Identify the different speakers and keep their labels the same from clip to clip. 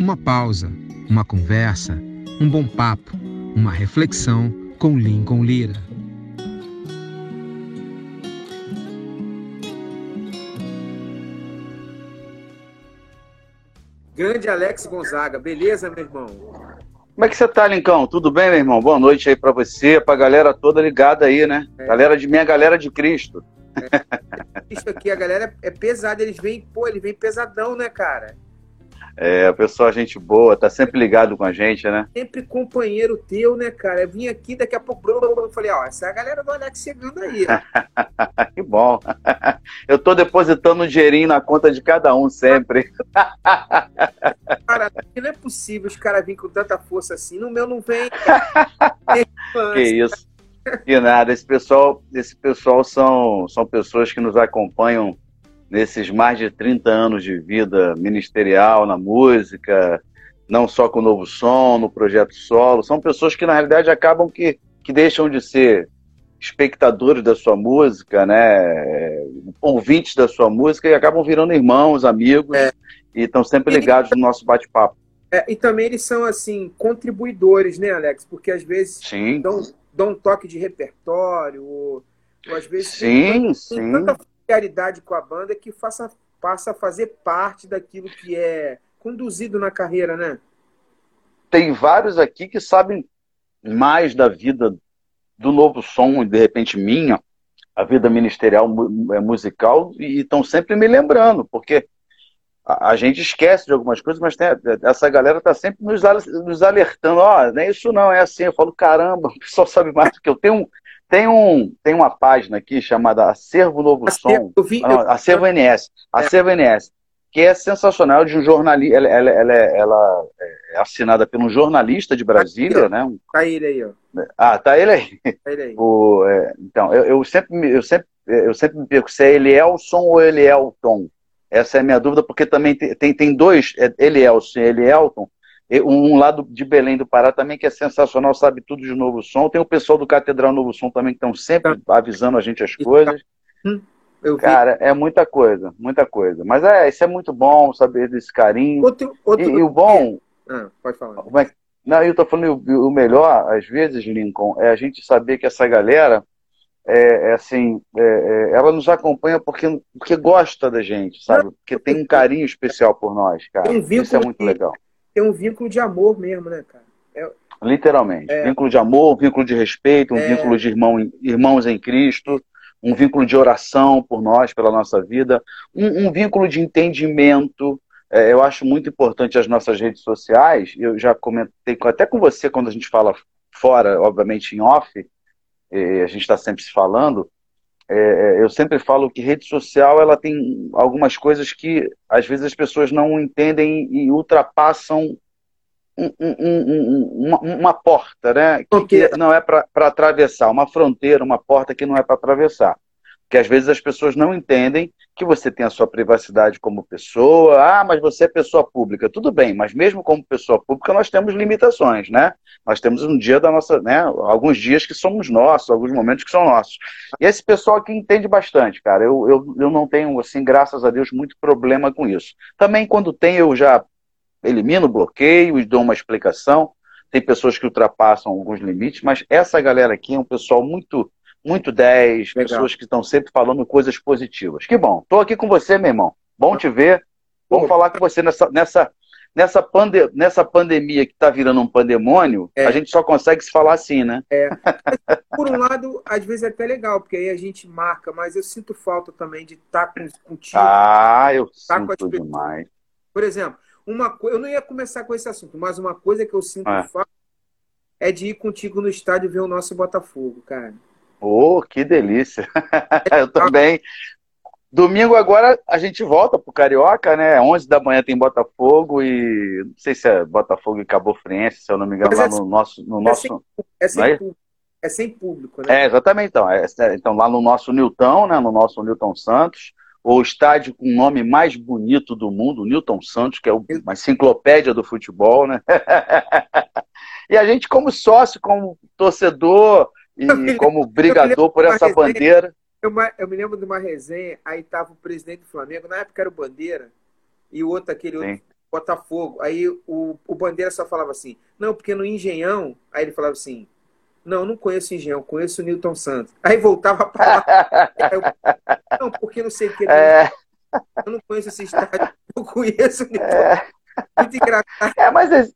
Speaker 1: Uma pausa, uma conversa, um bom papo, uma reflexão com Lincoln Lira.
Speaker 2: Grande Alex Gonzaga, beleza, meu irmão?
Speaker 3: Como é que você tá, Lincão? Tudo bem, meu irmão? Boa noite aí para você, pra galera toda ligada aí, né? É. Galera de minha galera de Cristo.
Speaker 2: É. Isso aqui, a galera é pesada, eles vêm, pô, eles vêm pesadão, né, cara?
Speaker 3: É, o pessoal, gente boa, tá sempre ligado com a gente, né?
Speaker 2: Sempre companheiro teu, né, cara? Eu vim aqui, daqui a pouco, eu falei, ó, essa é a galera do Alex chegando aí.
Speaker 3: que bom. Eu tô depositando um dinheirinho na conta de cada um sempre.
Speaker 2: cara, não é possível os caras virem com tanta força assim. No meu não vem.
Speaker 3: que isso. Que nada, esse pessoal, esse pessoal são, são pessoas que nos acompanham nesses mais de 30 anos de vida ministerial na música, não só com o Novo Som, no projeto solo. São pessoas que, na realidade, acabam que, que deixam de ser espectadores da sua música, né, ouvintes da sua música e acabam virando irmãos, amigos é. e estão sempre ligados no nosso bate-papo.
Speaker 2: É, e também eles são assim contribuidores, né, Alex? Porque às vezes
Speaker 3: sim.
Speaker 2: Dão, dão um toque de repertório, ou, ou às vezes
Speaker 3: sim, tem, sim. tem tanta
Speaker 2: familiaridade com a banda que faça, passa a fazer parte daquilo que é conduzido na carreira, né?
Speaker 3: Tem vários aqui que sabem mais da vida do novo som, de repente minha, a vida ministerial é, musical, e estão sempre me lembrando, porque a, a, gente esquece de algumas coisas, mas tem, essa galera está sempre nos, nos alertando, ó, oh, não é isso não, é assim. Eu falo, caramba, o pessoal sabe mais do que eu. Tenho tem, um, tem uma página aqui chamada Acervo Novo Acervo, Som. Vi, não, Acervo NS. É. Acervo NS. Que é sensacional, de um jornalista. Ela, ela, ela, ela, é assinada por um jornalista de Brasília,
Speaker 2: tá
Speaker 3: né? Um...
Speaker 2: Tá ele aí, ó.
Speaker 3: Ah, tá ele aí.
Speaker 2: Tá ele aí.
Speaker 3: O, é, então, eu, eu, sempre, eu, sempre, eu sempre me pergunto se é Elielson ou Elielton. Essa é a minha dúvida, porque também tem, tem, tem dois, é Elielson e Elielton, um lado de Belém do Pará também que é sensacional, sabe tudo de Novo Som. Tem o pessoal do Catedral Novo Som também que estão sempre tá. avisando a gente as coisas. Hum, Cara, é muita coisa, muita coisa. Mas é, isso é muito bom, saber desse carinho.
Speaker 2: Outro, outro...
Speaker 3: E, e, o bom.
Speaker 2: Ah, pode falar.
Speaker 3: Como é, não, eu tô falando, o, o, melhor, às vezes, Lincoln, é a gente saber que essa galera. É, é assim, é, é, ela nos acompanha porque, porque gosta da gente, sabe? Porque tem um carinho especial por nós, cara. Isso é muito legal
Speaker 2: tem um vínculo de amor mesmo, né, cara? É...
Speaker 3: Literalmente. É... Vínculo de amor, vínculo de respeito, um é... vínculo de irmão, irmãos em Cristo, um vínculo de oração por nós, pela nossa vida, um, um vínculo de entendimento. É, eu acho muito importante as nossas redes sociais. Eu já comentei até com você quando a gente fala fora, obviamente em off, a gente está sempre se falando. É, é, eu sempre falo que rede social ela tem algumas coisas que às vezes as pessoas não entendem e ultrapassam um, um, um, uma, uma, porta, né? Que, que não é para atravessar, uma fronteira, uma porta que não é para atravessar. Porque às vezes as pessoas não entendem que você tem a sua privacidade como pessoa. Ah, mas você é pessoa pública. Tudo bem, mas mesmo como pessoa pública nós temos limitações, né? Nós temos um dia da nossa, né? Alguns dias que somos nossos, alguns momentos que são nossos. E esse pessoal aqui entende bastante, cara. Eu, eu, eu não tenho, assim, graças a Deus, muito problema com isso. Também quando tem, eu já elimino, bloqueio e dou uma explicação. Tem pessoas que ultrapassam alguns limites, mas essa galera aqui é um pessoal muito muito 10, Legal. pessoas que estão sempre falando coisas positivas. Que bom. Estou aqui com você, meu irmão. Bom te ver. Vamos falar com você nessa, nessa, nessa, pande nessa pandemia que está virando um pandemônio. É. A gente só consegue se falar assim, né?
Speaker 2: É. Por um lado, às vezes é até legal, porque aí a gente marca, mas eu sinto falta também de estar tá contigo.
Speaker 3: Ah, eu sinto demais.
Speaker 2: Por exemplo, uma eu não ia começar com esse assunto, mas uma coisa que eu sinto é. falta é de ir contigo no estádio ver o nosso Botafogo, cara.
Speaker 3: Oh, que delícia! eu também. Domingo agora a gente volta pro Carioca, né? 11 da manhã tem Botafogo e não sei se é Botafogo e Cabo Friense, se eu não me engano, é lá no nosso no é nosso sem,
Speaker 2: é sem, é? Público, é sem público, né?
Speaker 3: É, exatamente então. É, é, então lá no nosso Newton, né, no nosso Newton Santos, o estádio com o nome mais bonito do mundo, Newton Santos, que é uma enciclopédia do futebol, né? e a gente como sócio, como torcedor, e como brigador por essa resenha, bandeira.
Speaker 2: Eu, eu, me lembro de uma resenha, aí tava o presidente do Flamengo, na época era o Bandeira, e o outro, aquele outro, Botafogo. Aí o, o Bandeira só falava assim, não, porque no Engenhão, aí ele falava assim, não, não conheço o Engenhão, conheço o Newton Santos. Aí voltava para lá. não, porque não sei o que. É... Eu não conheço esse estádio, eu conheço o Newton. É... Muito
Speaker 3: engraçado. É, mas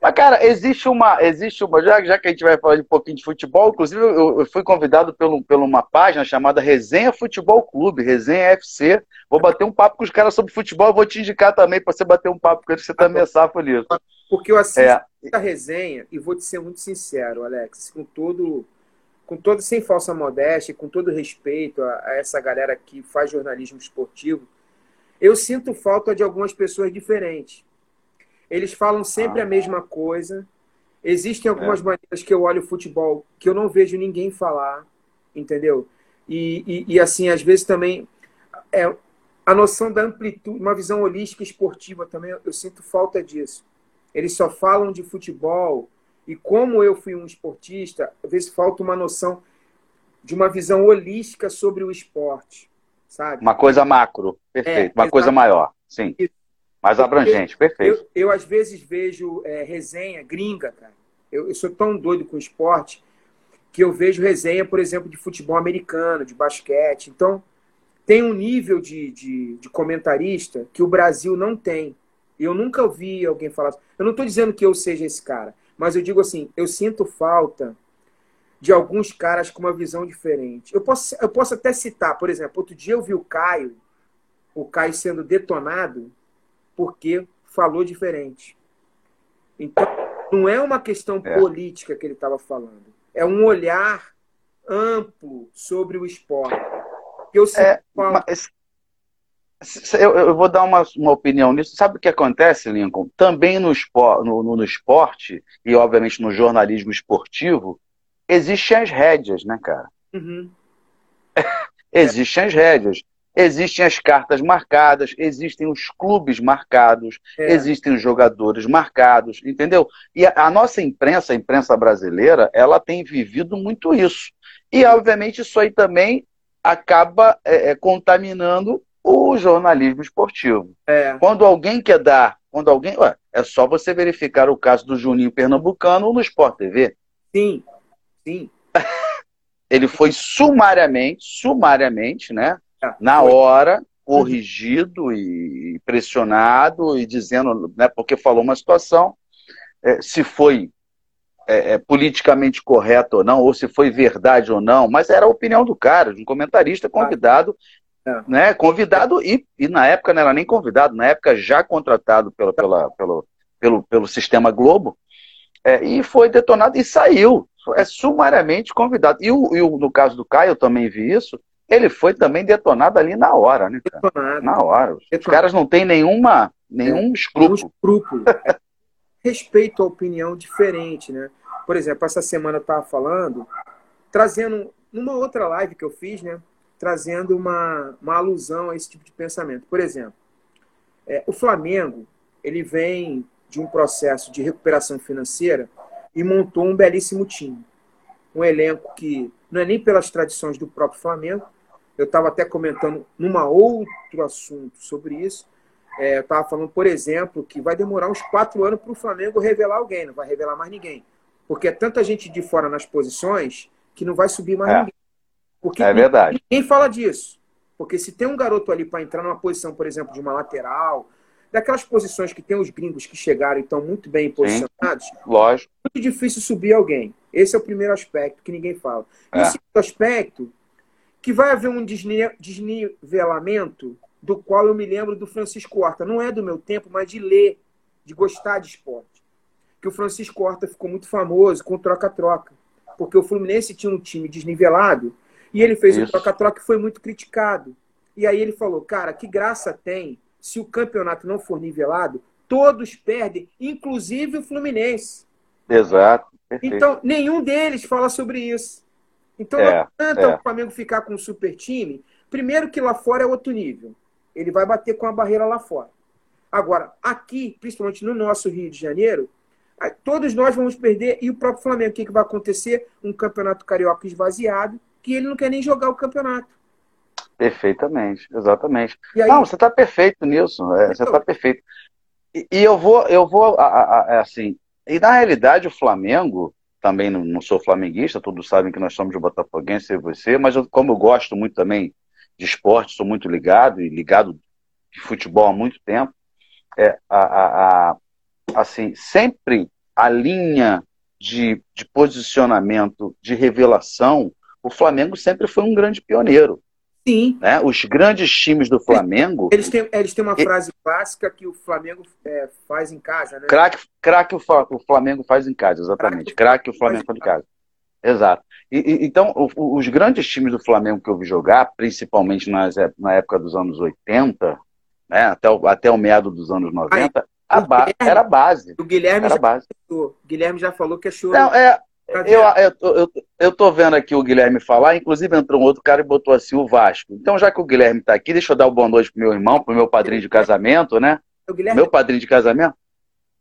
Speaker 3: mas, cara, existe uma. Existe uma já, já que a gente vai falar um pouquinho de futebol, inclusive eu, eu fui convidado por, por uma página chamada Resenha Futebol Clube, Resenha FC. Vou bater um papo com os caras sobre futebol, vou te indicar também para você bater um papo com eles, você também é safo nisso.
Speaker 2: Porque eu assisto é. a resenha e vou te ser muito sincero, Alex, com todo. Com todo, sem falsa modéstia, com todo respeito a, a essa galera que faz jornalismo esportivo, eu sinto falta de algumas pessoas diferentes eles falam sempre ah. a mesma coisa. Existem algumas é. maneiras que eu olho o futebol que eu não vejo ninguém falar, entendeu? E, e, e, assim, às vezes também é, a noção da amplitude, uma visão holística esportiva também, eu, eu sinto falta disso. Eles só falam de futebol e como eu fui um esportista, às vezes falta uma noção de uma visão holística sobre o esporte, sabe?
Speaker 3: Uma coisa macro, perfeito, é, uma coisa maior, sim. Isso. Mais abrangente, eu, perfeito.
Speaker 2: Eu, eu, às vezes vejo é, resenha gringa, cara. Eu, eu, sou tão doido com esporte que eu vejo resenha, por exemplo, de futebol americano, de basquete. Então, tem um nível de, de, de comentarista que o Brasil não tem. Eu nunca ouvi alguém falar. Eu não estou dizendo que eu seja esse cara, mas eu digo assim: eu sinto falta de alguns caras com uma visão diferente. Eu posso, eu posso até citar, por exemplo, outro dia eu vi o Caio, o Caio sendo detonado porque falou diferente. Então, não é uma questão é. política que ele estava falando. É um olhar amplo sobre o esporte. Eu,
Speaker 3: é, mas, eu, eu, vou dar uma, uma opinião nisso. Sabe o que acontece, Lincoln? Também no, espor, no, no, no esporte, e obviamente no jornalismo esportivo, existem as rédeas, né, cara? Uhum. existem as rédeas. Existem as cartas marcadas, existem os clubes marcados, é. existem os jogadores marcados, entendeu? E a, a, nossa imprensa, a imprensa brasileira, ela tem vivido muito isso. E, obviamente, isso aí também acaba é, é, contaminando o jornalismo esportivo. É. Quando alguém quer dar, quando alguém. Ué, é só você verificar o caso do Juninho Pernambucano no Sport TV.
Speaker 2: Sim, sim.
Speaker 3: Ele foi sumariamente, sumariamente, né? Na hora, corrigido e pressionado e dizendo, né, porque falou uma situação, é, se foi é, é, politicamente correto ou não, ou se foi verdade ou não, mas era a opinião do cara, de um comentarista convidado, é. né, convidado e, e na época não era nem convidado, na época já contratado pela, pela, pelo, pelo, pelo sistema Globo, é, e foi detonado e saiu, é sumariamente convidado. E, o, e o, no caso do Caio, eu também vi isso, ele foi também detonado ali na hora, né? Cara? Detonado. Na hora. Os detonado. caras não têm nenhuma, nenhum é, escrúpulo. Um
Speaker 2: escrúpulo. Respeito a opinião diferente, né? Por exemplo, essa semana eu estava falando, trazendo, numa outra live que eu fiz, né? Trazendo uma, uma alusão a esse tipo de pensamento. Por exemplo, é, o Flamengo, ele vem de um processo de recuperação financeira e montou um belíssimo time. Um elenco que não é nem pelas tradições do próprio Flamengo, eu estava até comentando numa outro assunto sobre isso. É, eu estava falando, por exemplo, que vai demorar uns quatro anos para o Flamengo revelar alguém, não vai revelar mais ninguém. Porque é tanta gente de fora nas posições que não vai subir mais é. ninguém. Porque
Speaker 3: é verdade.
Speaker 2: Ninguém fala disso. Porque se tem um garoto ali para entrar numa posição, por exemplo, de uma lateral, daquelas posições que tem os gringos que chegaram e estão muito bem posicionados, Sim,
Speaker 3: lógico.
Speaker 2: é muito difícil subir alguém. Esse é o primeiro aspecto que ninguém fala. É. E o segundo aspecto que vai haver um desnivelamento do qual eu me lembro do Francisco Horta. Não é do meu tempo, mas de ler, de gostar de esporte. Que o Francisco Horta ficou muito famoso com troca-troca. Porque o Fluminense tinha um time desnivelado e ele fez o um troca-troca que foi muito criticado. E aí ele falou, cara, que graça tem se o campeonato não for nivelado, todos perdem, inclusive o Fluminense.
Speaker 3: Exato.
Speaker 2: Perfeito. Então, nenhum deles fala sobre isso. Então, é, não adianta é. o Flamengo ficar com um super time. Primeiro que lá fora é outro nível. Ele vai bater com a barreira lá fora. Agora, aqui, principalmente no nosso Rio de Janeiro, todos nós vamos perder. E o próprio Flamengo, o que, que vai acontecer? Um campeonato carioca esvaziado, que ele não quer nem jogar o campeonato.
Speaker 3: Perfeitamente, exatamente. Aí... Não, você está perfeito nisso. É, você está então, perfeito. e, e eu vou, eu vou, a, a, a, assim, e na realidade o Flamengo, também não, não, sou flamenguista, todos sabem que nós somos de Botafoguense e você, mas eu, como eu gosto muito também de esporte, sou muito ligado e ligado de futebol há muito tempo, é, a, a, a assim, sempre a linha de, de posicionamento, de revelação, o Flamengo sempre foi um grande pioneiro.
Speaker 2: Sim.
Speaker 3: Né? Os grandes times do Flamengo.
Speaker 2: Eles têm, eles têm uma frase clássica que o Flamengo é, faz em casa, né?
Speaker 3: Craque, craque o, o Flamengo faz em casa, exatamente. Craque o Flamengo faz em casa. Exato. E, e, então, o, os grandes times do Flamengo que eu vi jogar, principalmente nas, na época dos anos 80, né, até, o, até o meado dos anos 90, a ba Guilherme, era a base.
Speaker 2: O Guilherme, já
Speaker 3: base.
Speaker 2: Falou, Guilherme já falou que achou.
Speaker 3: Não, é, eu, eu, eu, eu, tô vendo aqui o Guilherme falar, inclusive entrou um outro cara e botou assim o Vasco. Então, já que o Guilherme está aqui, deixa eu dar uma boa noite pro meu irmão, pro meu padrinho de casamento, né? Meu padrinho de casamento.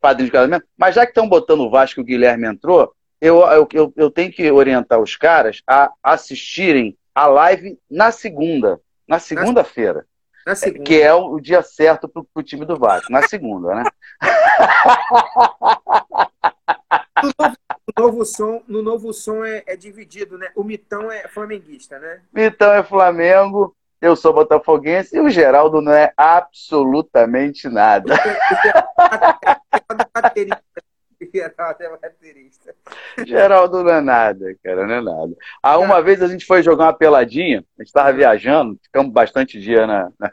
Speaker 3: Padrinho de casamento. Mas já que estão botando o Vasco e o Guilherme entrou, eu, eu, eu, eu tenho que orientar os caras a assistirem a live na segunda. Na segunda-feira.
Speaker 2: Na segunda.
Speaker 3: Que é o dia certo pro, pro time do Vasco. Na segunda, né?
Speaker 2: no, novo, som, no novo som é, é, dividido, né? O Mitão é flamenguista, né?
Speaker 3: Mitão é Flamengo, eu sou botafoguense e o Geraldo não é absolutamente nada. Geraldo não é nada, cara, não é nada. Ah, uma vez a gente foi jogar uma peladinha, a gente estava viajando, ficamos bastante dia na, na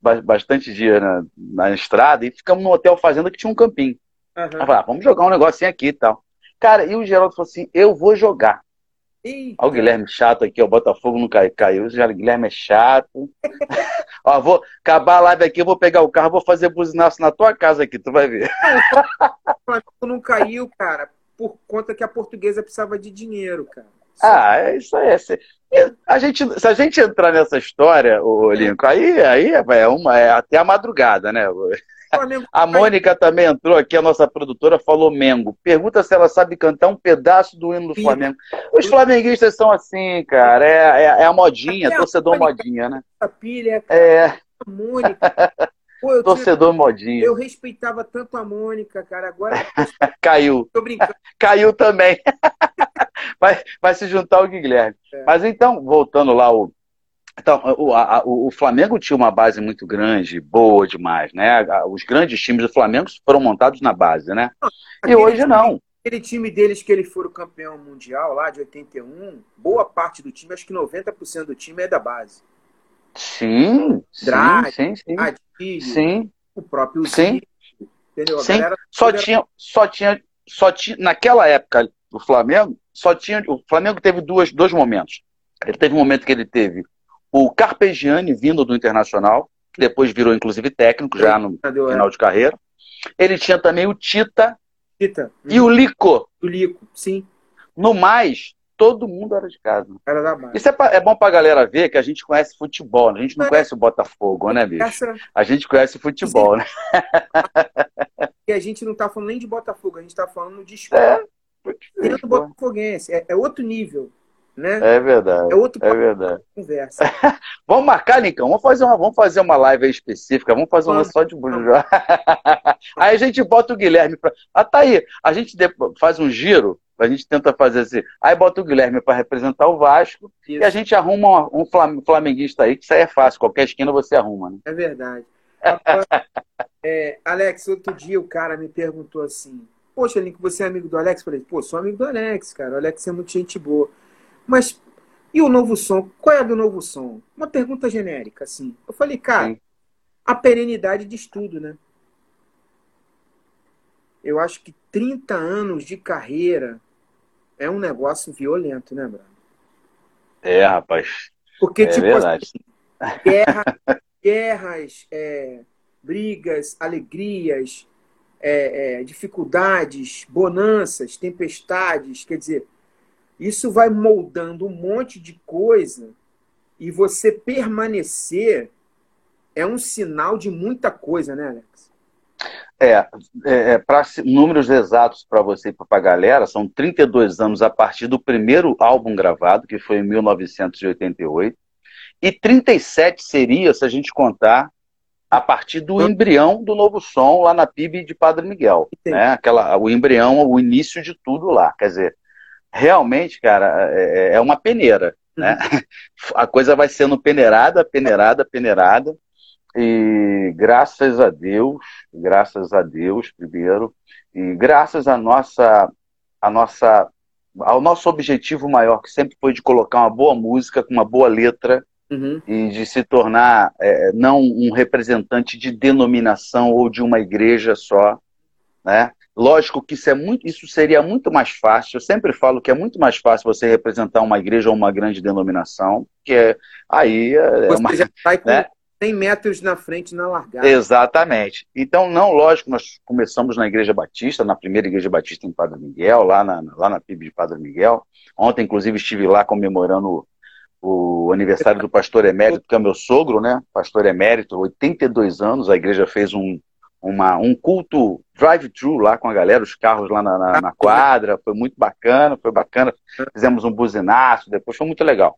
Speaker 3: bastante dia na, na, estrada e ficamos no hotel fazenda que tinha um campinho. Uhum. falei, ah, vamos jogar um negocinho aqui e tal. Cara, e o Geraldo falou assim: eu vou jogar. Eita. Olha o Guilherme chato aqui, o Botafogo não cai, caiu. O Guilherme é chato. Ó, vou acabar a live aqui, eu vou pegar o carro, vou fazer buzinaço na tua casa aqui, tu vai ver.
Speaker 2: O não caiu, cara, por conta que a portuguesa precisava de dinheiro, cara.
Speaker 3: Ah, é isso aí. É a gente, se a gente entrar nessa história, o Lincoln, aí, aí é, uma, é até a madrugada, né? A Mônica também entrou aqui, a nossa produtora, falou Mengo. Pergunta se ela sabe cantar um pedaço do hino do Flamengo. Os flamenguistas são assim, cara. É, é, é a modinha, torcedor modinha, né?
Speaker 2: A pilha.
Speaker 3: É.
Speaker 2: A Mônica.
Speaker 3: Pô, torcedor tinha... modinha.
Speaker 2: Eu respeitava tanto a Mônica, cara. Agora.
Speaker 3: Caiu.
Speaker 2: Tô brincando.
Speaker 3: Caiu também. vai, vai se juntar o Guilherme. É. Mas então, voltando lá, o, então, o, a, o, Flamengo tinha uma base muito grande, boa demais, né? Os grandes times do Flamengo foram montados na base, né? e hoje não.
Speaker 2: Aquele time deles que eles foram campeão mundial lá de 81, boa parte do time, acho que 90% do time é da base.
Speaker 3: Sim,
Speaker 2: Drag,
Speaker 3: sim, sim.
Speaker 2: Adilho,
Speaker 3: sim.
Speaker 2: o próprio
Speaker 3: sim.
Speaker 2: entendeu?
Speaker 3: Sim. Só tinha, só tinha, só tinha, naquela época do Flamengo, só tinha, o Flamengo teve duas, dois momentos. Ele teve um momento que ele teve o Carpegiani vindo do Internacional, que depois virou inclusive técnico já no final de carreira. Ele tinha também o Tita,
Speaker 2: Tita.
Speaker 3: e o Lico.
Speaker 2: O Lico, sim.
Speaker 3: No mais, todo mundo era de casa.
Speaker 2: Era da base.
Speaker 3: Isso é, pra, é bom pra galera ver que a gente conhece futebol, né? a gente não é. conhece o Botafogo, né, bicho? Essa... A gente conhece futebol, né?
Speaker 2: E a gente não tá falando nem de Botafogo, a gente tá falando de esporte. É, dentro do Botafoguense. É, é outro nível. Né?
Speaker 3: É verdade.
Speaker 2: É outro
Speaker 3: é verdade.
Speaker 2: conversa.
Speaker 3: vamos marcar, Lincão? Vamos fazer uma, vamos fazer uma live específica. Vamos fazer uma só de Bujá. aí a gente bota o Guilherme para. Ah, tá aí. A gente faz um giro. A gente tenta fazer assim. Aí bota o Guilherme para representar o Vasco. Isso. E a gente arruma um flamenguista aí, que isso aí é fácil. Qualquer esquina você arruma. Né?
Speaker 2: É verdade. é, Alex, outro dia o cara me perguntou assim: Poxa, Link, você é amigo do Alex? Eu falei: Pô, sou amigo do Alex, cara. O Alex é muito gente boa. Mas e o novo som? Qual é a do novo som? Uma pergunta genérica, assim. Eu falei, cara, Sim. a perenidade de estudo, né? Eu acho que 30 anos de carreira é um negócio violento, né, Bruno?
Speaker 3: É, rapaz.
Speaker 2: Porque,
Speaker 3: é
Speaker 2: tipo,
Speaker 3: verdade.
Speaker 2: Assim, guerra, guerras, é, brigas, alegrias, é, é, dificuldades, bonanças, tempestades, quer dizer, isso vai moldando um monte de coisa e você permanecer é um sinal de muita coisa, né, Alex?
Speaker 3: É, é, é para números exatos para você e para a galera, são 32 anos a partir do primeiro álbum gravado, que foi em 1988, e 37 seria, se a gente contar, a partir do embrião do novo som lá na PIB de Padre Miguel. Né? Aquela, o embrião, o início de tudo lá. Quer dizer, realmente, cara, é, é, é uma peneira. Né? Uhum. A coisa vai sendo peneirada, peneirada, peneirada. E graças a Deus, graças a Deus, primeiro, e graças à nossa, a nossa, ao nosso objetivo maior, que sempre foi de colocar uma boa música com uma boa letra uhum. e de se tornar é, não um representante de denominação ou de uma igreja só, né? Lógico que isso é muito, isso seria muito mais fácil. Eu sempre falo que é muito mais fácil você representar uma igreja ou uma grande denominação, que é aí é,
Speaker 2: você uma, já sai com né? 100 metros na frente na largada.
Speaker 3: Exatamente. Então, não, lógico, nós começamos na Igreja Batista, na primeira Igreja Batista em Padre Miguel, lá na, lá na PIB de Padre Miguel. Ontem, inclusive, estive lá comemorando o aniversário do pastor emérito, que é meu sogro, né? Pastor emérito, 82 anos. A igreja fez um, uma, um culto drive-thru lá com a galera, os carros lá na, na, na, quadra. Foi muito bacana, foi bacana. Fizemos um buzinaço, depois foi muito legal.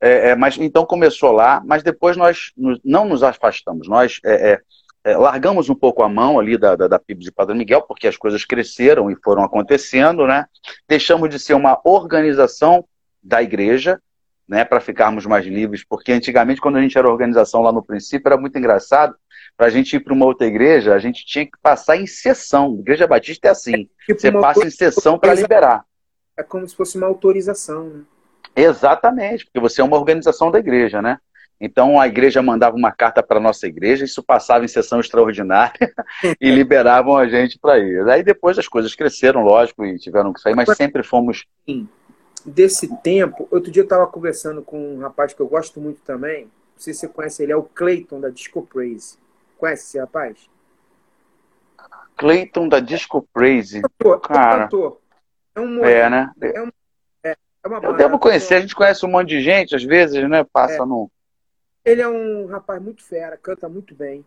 Speaker 3: É, é, mas então começou lá, mas depois nós não nos afastamos. Nós é, é, é, largamos um pouco a mão ali da, da, da PIB de Padre Miguel, porque as coisas cresceram e foram acontecendo, né? Deixamos de ser uma organização da igreja, né, para ficarmos mais livres, porque antigamente, quando a gente era organização lá no princípio, era muito engraçado. Para a gente ir para uma outra igreja, a gente tinha que passar em sessão. Igreja Batista é assim: é tipo você passa em sessão para liberar.
Speaker 2: É como se fosse uma autorização. Né?
Speaker 3: Exatamente, porque você é uma organização da igreja, né? Então a igreja mandava uma carta para a nossa igreja, isso passava em sessão extraordinária e liberavam a gente para ir. Aí depois as coisas cresceram, lógico, e tiveram que sair, mas sempre fomos. Sim
Speaker 2: desse tempo, outro dia eu estava conversando com um rapaz que eu gosto muito também. Não sei se você conhece ele, é o Clayton da Disco Praise. Conhece esse rapaz?
Speaker 3: Clayton da Disco Praise. É cantor, Cara, é, cantor. é um É, né? É, um, é, é uma eu devo conhecer, a gente conhece um monte de gente, às vezes, né? Passa é. no.
Speaker 2: Ele é um rapaz muito fera, canta muito bem.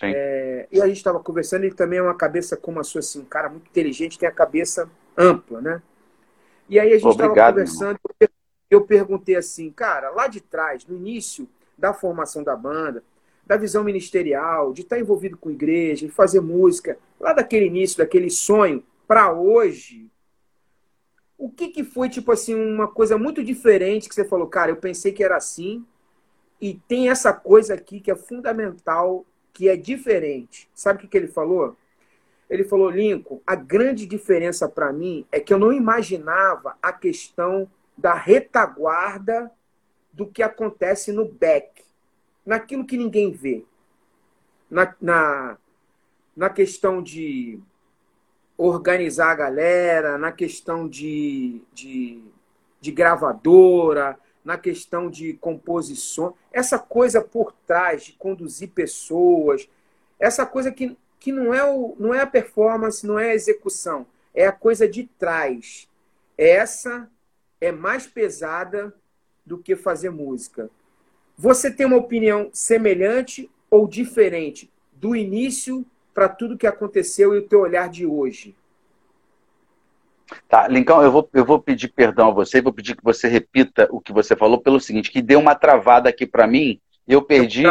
Speaker 2: É, e a gente estava conversando, ele também é uma cabeça como a sua, assim, um cara muito inteligente, tem a cabeça ampla, né? E aí a gente estava conversando, eu perguntei assim, cara, lá de trás, no início da formação da banda, da visão ministerial, de estar envolvido com igreja, de fazer música, lá daquele início, daquele sonho, para hoje, o que, que foi, tipo assim, uma coisa muito diferente que você falou, cara, eu pensei que era assim, e tem essa coisa aqui que é fundamental, que é diferente. Sabe o que, que ele falou? Ele falou, Lincoln, a grande diferença para mim é que eu não imaginava a questão da retaguarda do que acontece no back, naquilo que ninguém vê. Na, na, na questão de organizar a galera, na questão de, de, de gravadora, na questão de composição, essa coisa por trás de conduzir pessoas, essa coisa que que não é, o, não é a performance, não é a execução, é a coisa de trás. Essa é mais pesada do que fazer música. Você tem uma opinião semelhante ou diferente do início para tudo que aconteceu e o teu olhar de hoje?
Speaker 3: Tá, Lincão, eu vou, eu vou pedir perdão a você, vou pedir que você repita o que você falou pelo seguinte, que deu uma travada aqui para mim, eu perdi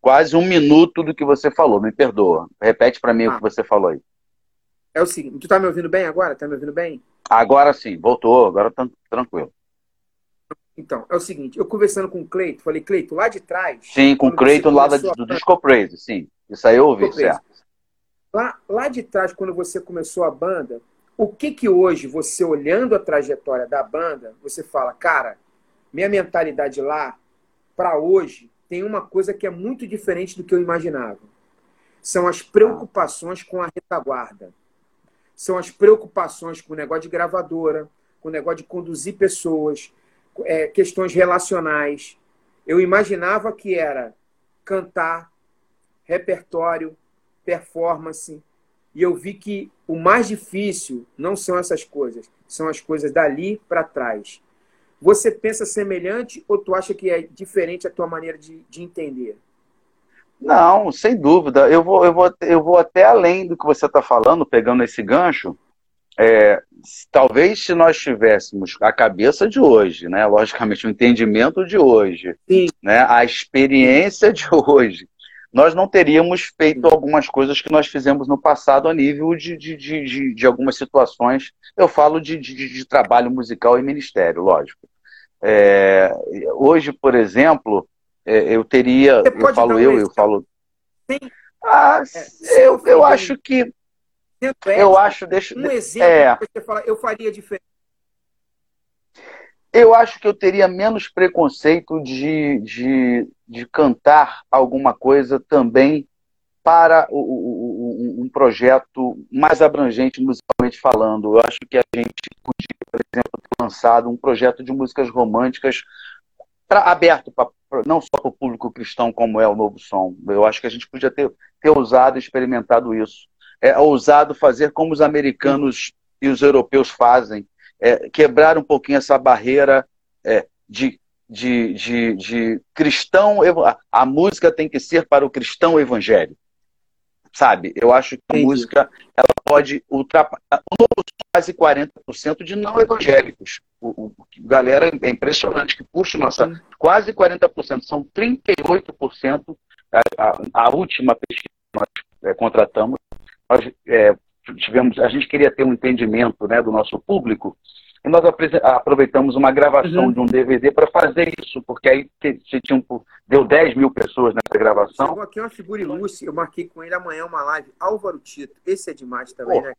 Speaker 3: quase um minuto do que você falou, me perdoa. Repete para mim ah. o que você falou aí.
Speaker 2: É o seguinte, tu tá me ouvindo bem agora? Tá me ouvindo bem?
Speaker 3: Agora sim, voltou, agora tá tranquilo.
Speaker 2: Então, é o seguinte, eu conversando com o Cleito, falei, Cleito, lá de trás...
Speaker 3: Sim, com o Cleito lá do, do Disco Praise, sim. Isso aí eu ouvi, certo.
Speaker 2: Lá, lá de trás, quando você começou a banda, o que que hoje, você olhando a trajetória da banda, você fala, cara, minha mentalidade lá, para hoje, tem uma coisa que é muito diferente do que eu imaginava. São as preocupações com a retaguarda. São as preocupações com o negócio de gravadora, com o negócio de conduzir pessoas, é, questões relacionais. Eu imaginava que era cantar, repertório, performance, e eu vi que o mais difícil não são essas coisas, são as coisas dali para trás. Você pensa semelhante ou tu acha que é diferente a tua maneira de, de entender?
Speaker 3: Não, sem dúvida. Eu vou, eu, vou, eu vou até além do que você está falando, pegando esse gancho. É, talvez se nós tivéssemos a cabeça de hoje, né, logicamente o entendimento de hoje, Sim. né, a experiência de hoje, nós não teríamos feito algumas coisas que nós fizemos no passado a nível de, de, de, de algumas situações. Eu falo de, de, de, trabalho musical e ministério, lógico. É, hoje, por exemplo, é, eu teria. Eu falo eu, eu falo. Sim. Ah, é, eu, eu acho que. Eu acho, deixa.
Speaker 2: Um exemplo é, que você fala, eu faria diferente.
Speaker 3: Eu acho que eu teria menos preconceito de, de, de cantar alguma coisa também para o, o, um projeto mais abrangente musicalmente falando. Eu acho que a gente podia, por exemplo, ter lançado um projeto de músicas românticas pra, aberto pra, não só para o público cristão como é o Novo Som. Eu acho que a gente podia ter, ter ousado experimentado isso. É ousado fazer como os americanos e os europeus fazem, é, quebrar um pouquinho essa barreira é, de, de, de, de cristão. A música tem que ser para o cristão evangélico. Sabe? Eu acho que a Entendi. música ela pode ultrapassar quase 40% de não evangélicos. O, o, galera é impressionante que puxa nossa Sim. quase 40%, são 38%. A, a, a última pesquisa que nós é, contratamos, nós é, tivemos, a gente queria ter um entendimento né, do nosso público e nós aproveitamos uma gravação uhum. de um DVD para fazer isso, porque aí se tinha um, deu 10 mil pessoas nessa gravação. Chegou
Speaker 2: aqui uma figura ilustre, eu marquei com ele amanhã uma live, Álvaro Tito. Esse é demais também, Pô, né?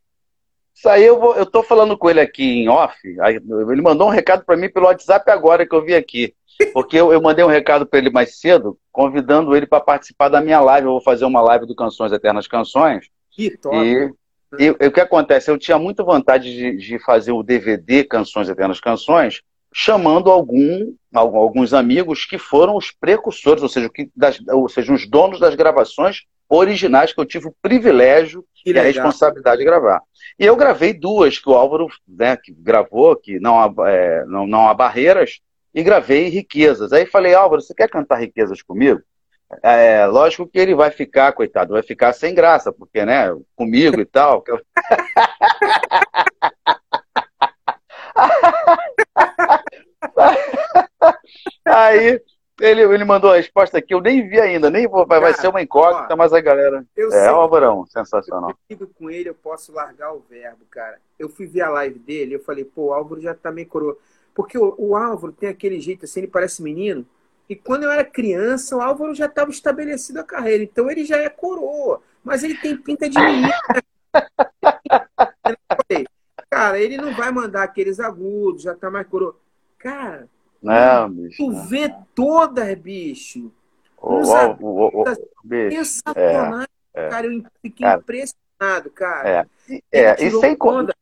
Speaker 3: Isso aí eu, vou, eu tô falando com ele aqui em off. Ele mandou um recado para mim pelo WhatsApp agora que eu vi aqui. Porque eu, eu mandei um recado para ele mais cedo, convidando ele para participar da minha live. Eu vou fazer uma live do Canções Eternas Canções.
Speaker 2: Que top.
Speaker 3: E e, o que acontece? Eu tinha muita vontade de, de, fazer o DVD Canções Eternas Canções, chamando algum, alguns amigos que foram os precursores, ou seja, que, das, ou seja, os donos das gravações originais que eu tive o privilégio e a responsabilidade de gravar. E eu gravei duas que o Álvaro né, que gravou, que não há, é, não, não há barreiras, e gravei Riquezas. Aí falei, Álvaro, você quer cantar Riquezas comigo? É, lógico que ele vai ficar, coitado, vai ficar sem graça, porque, né, comigo e tal. Eu... Aí ele, ele mandou a resposta aqui, eu nem vi ainda, nem vou, vai, Cara, ser uma incógnita, ó, mas a galera. é, Alvarão, sensacional.
Speaker 2: Eu com ele, eu posso largar o verbo, cara. Eu fui ver a live dele, eu falei, pô, o Álvaro já tá meio coroa. Porque o, o Álvaro tem aquele jeito assim, ele parece menino. E quando eu era criança, o Álvaro já estava estabelecido a carreira. Então ele já é coroa. Mas ele tem pinta de menino. Cara, ele não vai mandar aqueles agudos, já tá mais coroa. Cara,
Speaker 3: não, bicho,
Speaker 2: tu não. vê toda, bicho.
Speaker 3: Oh, oh, oh, bicho.
Speaker 2: É, é, cara, eu fiquei cara, impressionado, cara.
Speaker 3: É, é. e sem conta.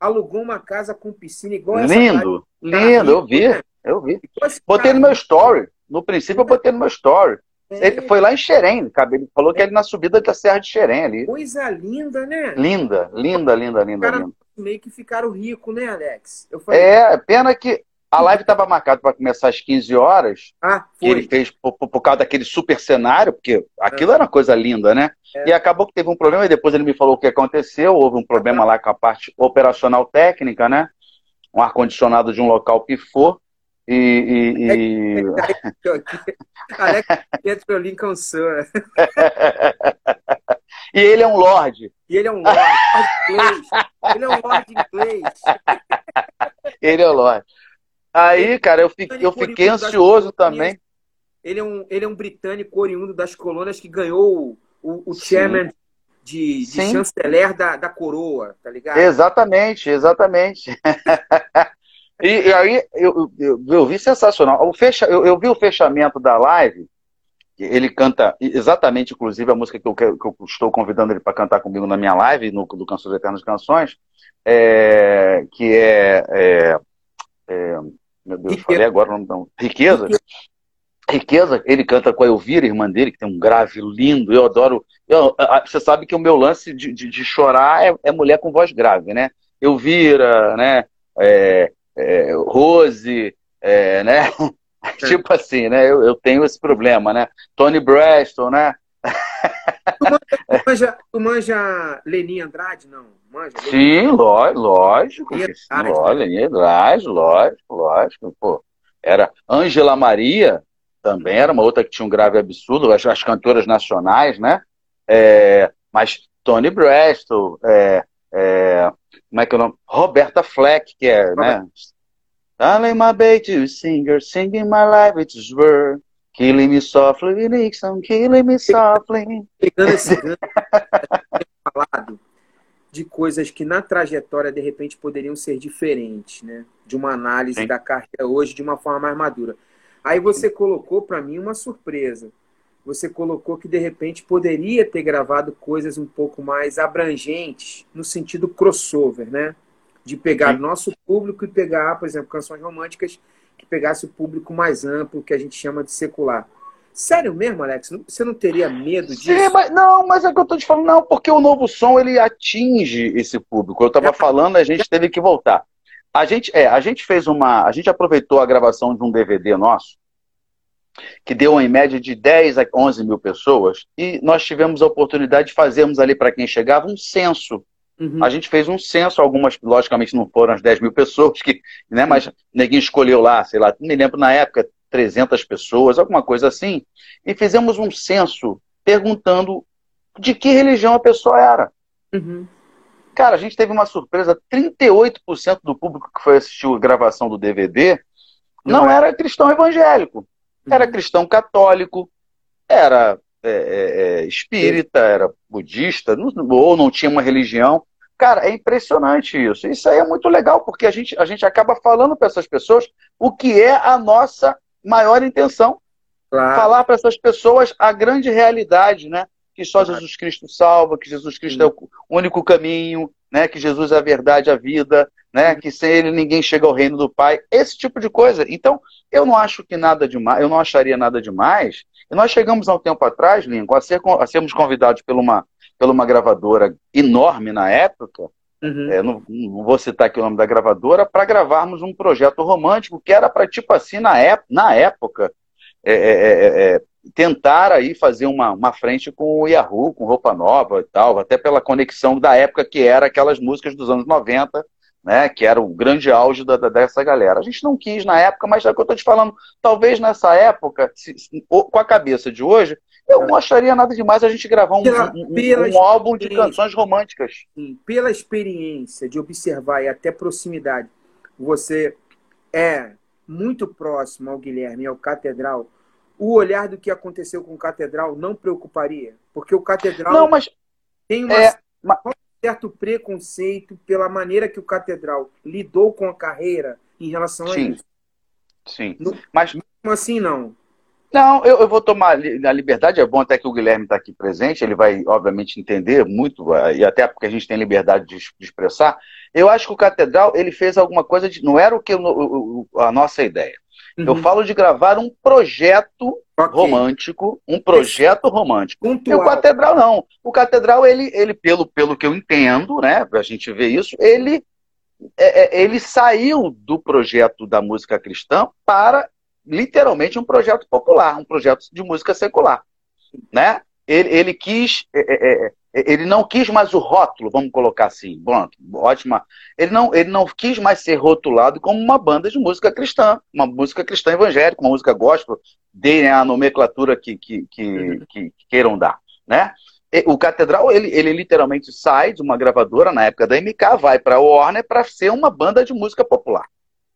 Speaker 2: Alugou uma casa com piscina igual
Speaker 3: lindo, essa. Lindo, lindo, eu vi. Eu vi. Botei no meu story. No princípio, eu botei no meu story. É. Ele foi lá em Xerém, ele falou que é ele na subida da Serra de Xerém ali.
Speaker 2: Coisa linda, né?
Speaker 3: Linda, linda, linda, linda. Cara, linda.
Speaker 2: meio que ficaram ricos, né, Alex?
Speaker 3: Falei... É, pena que a live estava marcada para começar às 15 horas.
Speaker 2: Ah,
Speaker 3: foi. Que ele fez por, por, causa daquele super cenário, porque aquilo é. era uma coisa linda, né? É. E acabou que teve um problema, e depois ele me falou o que aconteceu. Houve um problema lá com a parte operacional técnica, né? Um ar-condicionado de um local pifou. E. e, e...
Speaker 2: Alex Pietro Lincoln Sur.
Speaker 3: E ele é um lord.
Speaker 2: E ele é um lord inglês. Ele é um lord inglês.
Speaker 3: Ele é um lord. Aí, cara, eu fiquei, eu fiquei ansioso também.
Speaker 2: Ele é, um, ele é um britânico oriundo das colônias que ganhou o, o chairman de, de chanceler da, da coroa, tá ligado?
Speaker 3: Exatamente, exatamente. E, e aí eu, eu, eu, vi sensacional. O fecha, eu, eu, vi o fechamento da live. Ele canta exatamente, inclusive, a música que eu, que eu estou convidando ele para cantar comigo na minha live, no, do Canções Eternas Canções, é, que é, é, é, Meu Deus, Riqueza. falei agora não, não. Riqueza. Riqueza. Riqueza, ele canta com a Elvira, irmã dele, que tem um grave lindo. Eu adoro. Eu, você sabe que o meu lance de, de, de chorar é, é, mulher com voz grave, né? Elvira, né? É, é, Rose, é, né? É. tipo assim, né? Eu, eu tenho esse problema, né? Tony Braston, né?
Speaker 2: tu, manja, tu manja Lenin Andrade, não? Manja,
Speaker 3: sim, lógico, lógico. Lógico, Lenin Andrade, lógico, lógico. Pô, era Ângela Maria, também era uma outra que tinha um grave absurdo, as, as cantoras nacionais, né? É, mas Tony Braston, é, é, como é que é o nome? Roberta Fleck, que é, né? Darling, my baby singer, singing my life, it's word. Killing me softly, Nixon, killing me softly. Pegando esse
Speaker 2: falado de coisas que na trajetória de repente poderiam ser diferentes, né? De uma análise Sim. da carreira hoje de uma forma mais madura. Aí você colocou para mim uma surpresa. Você colocou que de repente poderia ter gravado coisas um pouco mais abrangentes no sentido crossover, né? De pegar Sim. nosso público e pegar, por exemplo, canções românticas que pegasse o público mais amplo, que a gente chama de secular. Sério mesmo, Alex? Você não teria medo disso? Sim,
Speaker 3: mas, não, mas é que eu tô te falando, não, porque o novo som ele atinge esse público. Eu estava é. falando, a gente teve que voltar. A gente, é, a gente fez uma. A gente aproveitou a gravação de um DVD nosso, que deu em média de 10 a 11 mil pessoas, e nós tivemos a oportunidade de fazermos ali para quem chegava um censo. Uhum. A gente fez um censo, algumas, logicamente, não foram as 10 mil pessoas, que, né, mas ninguém escolheu lá, sei lá, me lembro na época, 300 pessoas, alguma coisa assim, e fizemos um censo perguntando de que religião a pessoa era. Uhum. Cara, a gente teve uma surpresa: 38% do público que foi assistir a gravação do DVD não, não é. era cristão evangélico. Era uhum. cristão católico, era é, é, é espírita, era budista, ou não tinha uma religião. Cara, é impressionante isso. Isso aí é muito legal, porque a gente, a gente acaba falando para essas pessoas o que é a nossa maior intenção. Claro. Falar para essas pessoas a grande realidade, né? Que só. Jesus Cristo salva, que Jesus Cristo é o único caminho, né? Que Jesus é a verdade, a vida, né? Que sem ele ninguém chega ao reino do Pai. Esse tipo de coisa. Então, eu não acho que nada demais, eu não acharia nada demais. E nós chegamos há um tempo atrás, Lincoln, a, ser, a sermos convidados por uma, por uma gravadora enorme na época, Uhum. É, não, não, vou citar aqui o nome da gravadora, para gravarmos um projeto romântico que era para, tipo assim, na, ép na época, é é, é, é, tentar aí fazer uma, uma frente com o Yahoo, com roupa nova e tal, até pela conexão da época que era aquelas músicas dos anos 90, né, que era o grande auge da, da, dessa galera. A gente não quis na época, mas é o que eu estou te falando, talvez nessa época, se, com a cabeça de hoje, eu não acharia nada demais a gente gravar um, pela, um, pela um álbum de canções românticas.
Speaker 2: Pela experiência de observar e até proximidade, você é muito próximo ao Guilherme e ao Catedral. O olhar do que aconteceu com o Catedral não preocuparia? Porque o Catedral
Speaker 3: não, mas,
Speaker 2: tem uma, é, mas... um certo preconceito pela maneira que o Catedral lidou com a carreira em relação
Speaker 3: sim,
Speaker 2: a isso.
Speaker 3: Sim,
Speaker 2: no, mas mesmo assim não.
Speaker 3: Não, eu, eu, vou tomar a liberdade, é bom até que o Guilherme está aqui presente, ele vai, obviamente, entender muito, eh, e até porque a gente tem liberdade de, de expressar. Eu acho que o Catedral, ele fez alguma coisa de. Não era o que o, a nossa ideia. Uhum. Eu falo de gravar um projeto okay. romântico, um projeto romântico. E o Catedral não. O Catedral, ele, ele pelo, pelo que eu entendo, né, a gente ver isso, ele, é, é, ele saiu do projeto da música cristã para literalmente um projeto popular, um projeto de música secular, né? Ele, ele quis, é, é, é, ele não quis mais o rótulo, vamos colocar assim, bom, ótima. Ele não, ele não quis mais ser rotulado como uma banda de música cristã, uma música cristã evangélica, uma música gospel, deem a nomenclatura que, que, que, uhum. que queiram dar, né? O Catedral, ele, ele literalmente sai de uma gravadora na época da MK, vai para a Warner para ser uma banda de música popular,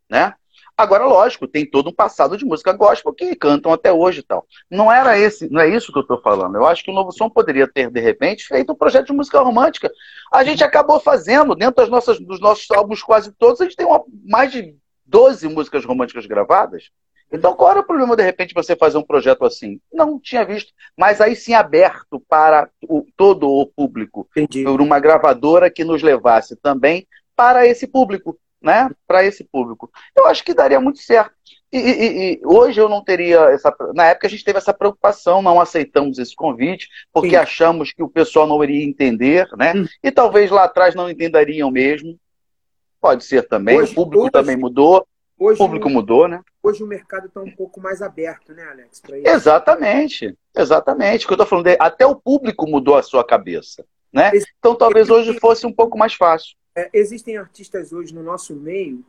Speaker 3: né? Agora, lógico, tem todo um passado de música gospel que cantam até hoje e tal. Não era esse, não é isso que eu estou falando. Eu acho que o Novo Som poderia ter, de repente, feito um projeto de música romântica. A gente acabou fazendo, dentro das nossas, dos nossos álbuns quase todos, a gente tem uma, mais de 12 músicas românticas gravadas. Então, qual era o problema, de repente, você fazer um projeto assim? Não tinha visto, mas aí sim aberto para o, todo o público, Entendi. por uma gravadora que nos levasse também para esse público né, para esse público. Eu acho que daria muito certo. E, e, e, hoje eu não teria essa. Na época a gente teve essa preocupação, não aceitamos esse convite, porque Sim. achamos que o pessoal não iria entender, né? Hum. E talvez lá atrás não entenderiam mesmo. Pode ser também. Hoje, o público hoje, também mudou. Hoje, o público mudou, né?
Speaker 2: Hoje o mercado está um pouco mais aberto, né, Alex?
Speaker 3: Exatamente, exatamente. O que eu estou falando, até o público mudou a sua cabeça, né? Então talvez hoje fosse um pouco mais fácil
Speaker 2: é, existem artistas hoje no nosso meio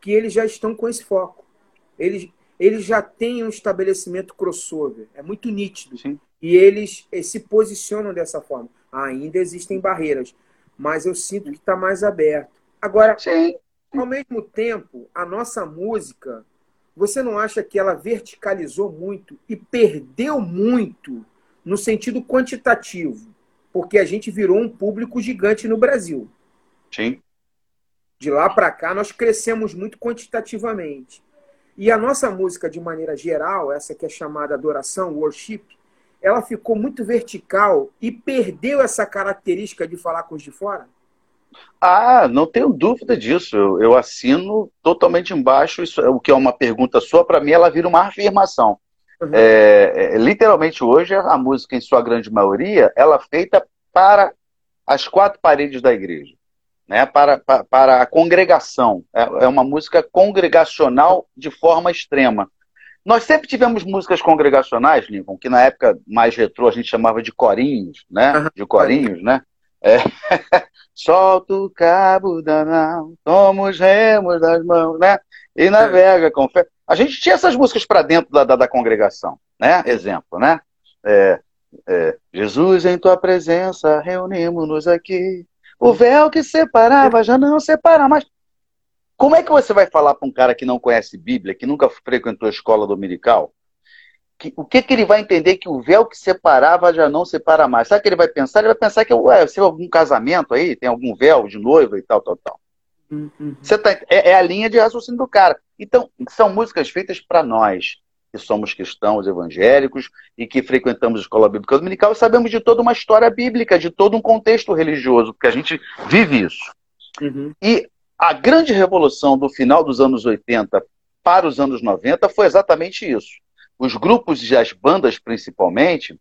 Speaker 2: que eles já estão com esse foco. Eles, eles já têm um estabelecimento crossover. É muito nítido. Sim. E eles, eles se posicionam dessa forma. Ainda existem barreiras, mas eu sinto que está mais aberto. Agora, Sim. ao mesmo tempo, a nossa música, você não acha que ela verticalizou muito e perdeu muito no sentido quantitativo? Porque a gente virou um público gigante no Brasil.
Speaker 3: Sim.
Speaker 2: De lá para cá, nós crescemos muito quantitativamente. E a nossa música, de maneira geral, essa que é chamada adoração, worship, ela ficou muito vertical e perdeu essa característica de falar com os de fora?
Speaker 3: Ah, não tenho dúvida disso. Eu, eu assino totalmente embaixo. Isso, o que é uma pergunta sua, para mim, ela vira uma afirmação. Uhum. É, é, literalmente, hoje, a música, em sua grande maioria, ela é feita para as quatro paredes da igreja né, para, para, para a congregação. É, é uma música congregacional de forma extrema. Nós sempre tivemos músicas congregacionais, Lincoln, que na época mais retrô a gente chamava de corinhos, né? De corinhos, né? É. Solta o cabo da nau, toma os remos das mãos, né? E navega com fé. A gente tinha essas músicas para dentro da, da, da, congregação, né? Exemplo, né? É, é, Jesus, em tua presença, reunimos-nos aqui o véu que separava já não separa mais. Como é que você vai falar para um cara que não conhece Bíblia, que nunca frequentou a escola dominical? Que, o que, que ele vai entender que o véu que separava já não separa mais? Sabe o que ele vai pensar? Ele vai pensar que, ué, se algum casamento aí, tem algum véu de noiva e tal, tal, tal. Uhum. Você tá, é, é a linha de raciocínio do cara. Então, são músicas feitas para nós que somos cristãos evangélicos e que frequentamos a escola bíblica dominical e sabemos de toda uma história bíblica, de todo um contexto religioso, porque a gente vive isso. Uhum. E a grande revolução do final dos anos 80 para os anos 90 foi exatamente isso. Os grupos e as bandas, principalmente,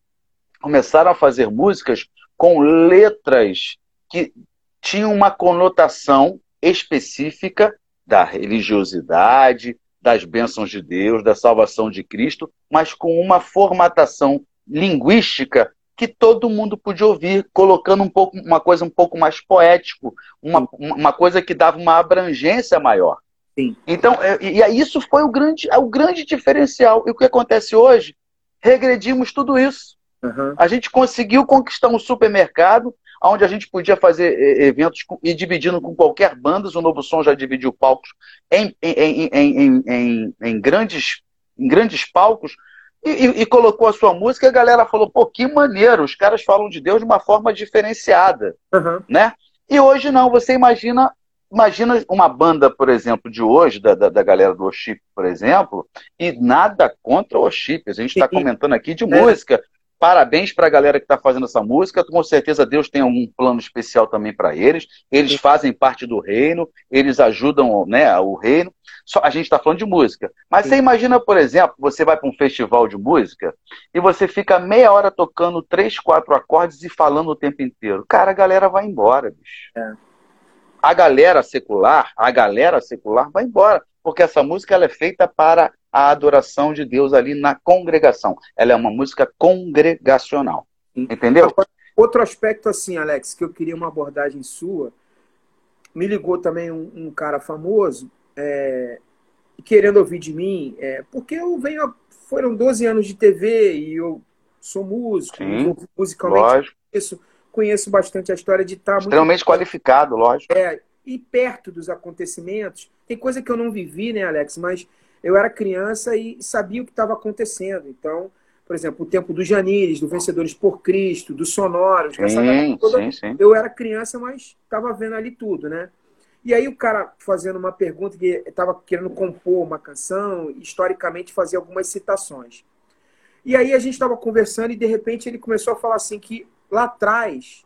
Speaker 3: começaram a fazer músicas com letras que tinham uma conotação específica da religiosidade, das bênçãos de Deus, da salvação de Cristo, mas com uma formatação linguística que todo mundo podia ouvir, colocando um pouco, uma coisa um pouco mais poético, uma, uma coisa que dava uma abrangência maior. Sim. Então, é, e, e isso foi o grande, o grande diferencial. E o que acontece hoje? Regredimos tudo isso. Uhum. A gente conseguiu conquistar um supermercado onde a gente podia fazer eh, eventos e dividindo com qualquer banda. O Novo Som já dividiu palcos em, em, em, em, em grandes, em grandes palcos e, e, colocou a sua música e a galera falou, pô, que maneiro, os caras falam de Deus de uma forma diferenciada, uhum. né? E hoje não, você imagina imagina uma banda, por exemplo, de hoje, da, da, da galera do Oship, por exemplo, e nada contra o Oship, a gente está comentando aqui de é. música, Parabéns para a galera que está fazendo essa música. Com certeza Deus tem algum plano especial também para eles. Eles fazem parte do reino, eles ajudam né, o reino. Só, a gente está falando de música. Mas você imagina, por exemplo, você vai para um festival de música e você fica meia hora tocando três, quatro acordes e falando o tempo inteiro. Cara, a galera vai embora, bicho. É. A galera secular, a galera secular vai embora. Porque essa música ela é feita para a adoração de Deus ali na congregação. Ela é uma música congregacional. Entendeu?
Speaker 2: Outro aspecto assim, Alex, que eu queria uma abordagem sua. Me ligou também um, um cara famoso é, querendo ouvir de mim, é, porque eu venho. Foram 12 anos de TV e eu sou músico, Sim, musicalmente lógico. conheço, conheço bastante a história de estar.
Speaker 3: Extremamente muito, qualificado, lógico.
Speaker 2: É, e perto dos acontecimentos. Tem coisa que eu não vivi, né, Alex? Mas eu era criança e sabia o que estava acontecendo. Então, por exemplo, o tempo dos Janires, do Vencedores por Cristo, dos Sonoros, sim, essa toda, sim, sim. eu era criança, mas estava vendo ali tudo, né? E aí o cara fazendo uma pergunta que estava querendo compor uma canção, historicamente fazer algumas citações. E aí a gente estava conversando e de repente ele começou a falar assim que lá atrás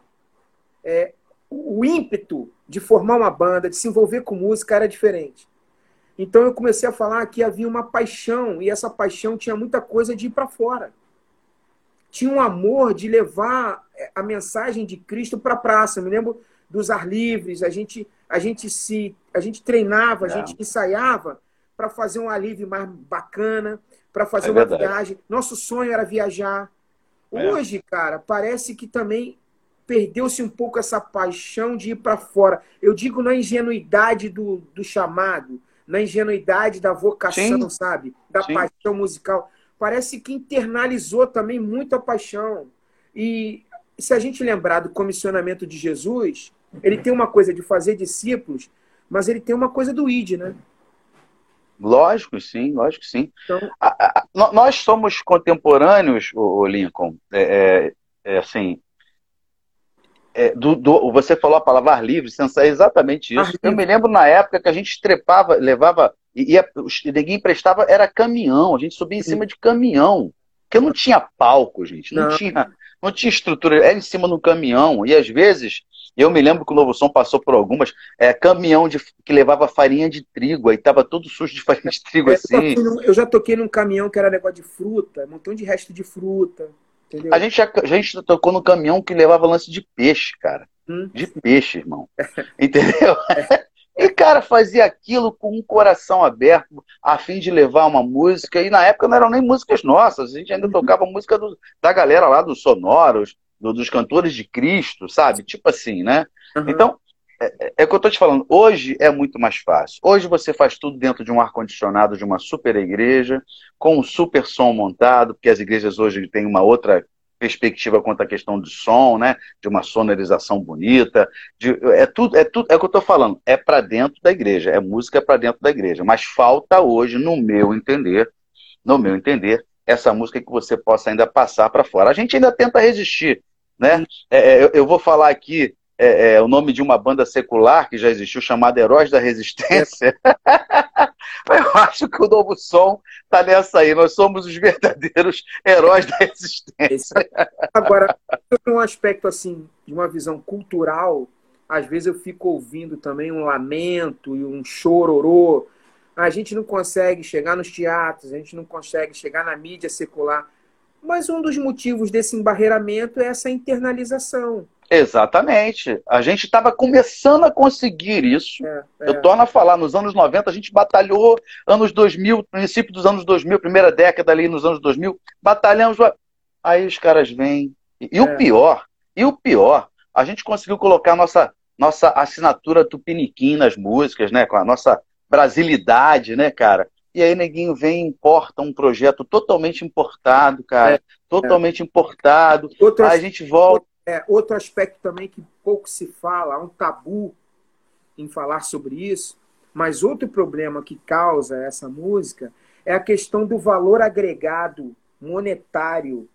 Speaker 2: é, o ímpeto de formar uma banda, de se envolver com música era diferente. Então eu comecei a falar que havia uma paixão, e essa paixão tinha muita coisa de ir para fora. Tinha um amor de levar é, a mensagem de Cristo para a praça. Eu me lembro dos ar livres, a gente, a gente se a gente treinava, a gente é. ensaiava para fazer um alívio mais bacana, para fazer é uma verdade. viagem. Nosso sonho era viajar. É. Hoje, cara, parece que também perdeu-se um pouco essa paixão de ir para fora. Eu digo na ingenuidade do, do chamado, na ingenuidade da vocação, Sim. sabe? Da Sim. paixão musical. Parece que internalizou também muito a paixão. E se a gente lembrar do comissionamento de Jesus, ele tem uma coisa de fazer discípulos, mas ele tem uma coisa do id, né?
Speaker 3: Lógico, sim, lógico sim. Então... A, a, nós somos contemporâneos, o Lincoln, é, é, é assim, é, do, do, você falou a palavra ar livre, é exatamente isso. Eu me lembro na época que a gente trepava, levava, ia, ninguém emprestava, era caminhão, a gente subia em cima de caminhão, porque não tinha palco, gente, não, não. tinha não tinha estrutura, era em cima do caminhão, e às vezes, eu me lembro que o Novo Som passou por algumas, é, caminhão de, que levava farinha de trigo, aí tava todo sujo de farinha de trigo, é, assim.
Speaker 2: Eu já toquei num caminhão que era negócio de fruta, um montão de resto de fruta.
Speaker 3: Entendeu? A gente, já, a gente tocou no caminhão que levava lance de peixe, cara. Hum? De peixe, irmão. Entendeu? E, cara, fazia aquilo com um coração aberto, a fim de levar uma música. E na época não eram nem músicas nossas, a gente ainda uhum. tocava música do, da galera lá dos sonoros, do, dos cantores de Cristo, sabe? Tipo assim, né? Uhum. Então, é, é, é o que eu tô te falando. Hoje é muito mais fácil. Hoje você faz tudo dentro de um ar-condicionado de uma super igreja, com um super som montado, porque as igrejas hoje têm uma outra perspectiva quanto à questão de som, né? De uma sonorização bonita. De, é tudo, é tudo, é o que eu estou falando. É para dentro da igreja, é música para dentro da igreja. Mas falta hoje, no meu entender, no meu entender, essa música que você possa ainda passar para fora. A gente ainda tenta resistir, né? É, é eu, eu vou falar aqui é, é, o nome de uma banda secular que já existiu, chamada Heróis da Resistência. Eu acho que o novo som está nessa aí. Nós somos os verdadeiros heróis da resistência.
Speaker 2: Agora, um aspecto assim, de uma visão cultural, às vezes eu fico ouvindo também um lamento e um chororô. A gente não consegue chegar nos teatros, a gente não consegue chegar na mídia secular. Mas um dos motivos desse embarreiramento é essa internalização.
Speaker 3: Exatamente. A gente estava começando a conseguir isso. É, é. Eu torno a falar, nos anos 90 a gente batalhou, anos 2000, princípio dos anos 2000, primeira década ali nos anos 2000, batalhamos. Aí os caras vêm. E, é. o pior, e o pior, a gente conseguiu colocar nossa nossa assinatura tupiniquim nas músicas, né, com a nossa brasilidade, né, cara? E aí neguinho vem e importa um projeto totalmente importado, cara. É, totalmente importado. Outras, aí a gente volta
Speaker 2: é, outro aspecto também que pouco se fala, há um tabu em falar sobre isso, mas outro problema que causa essa música é a questão do valor agregado monetário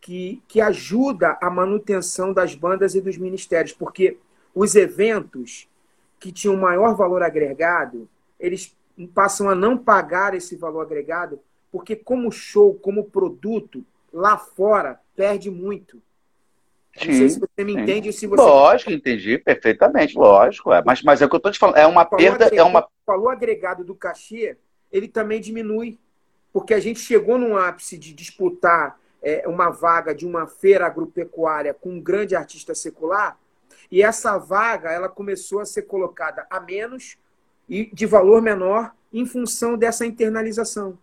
Speaker 2: que, que ajuda a manutenção das bandas e dos ministérios, porque os eventos que tinham maior valor agregado, eles passam a não pagar esse valor agregado, porque como show, como produto, lá fora, perde muito.
Speaker 3: Sim, não sei se você me entende se você. Lógico, entendi perfeitamente, lógico. É. Mas, mas é o que eu estou te falando, é uma perda.
Speaker 2: Agregado,
Speaker 3: é uma...
Speaker 2: O valor agregado do cachê, ele também diminui. Porque a gente chegou num ápice de disputar é, uma vaga de uma feira agropecuária com um grande artista secular, e essa vaga ela começou a ser colocada a menos e de valor menor em função dessa internalização.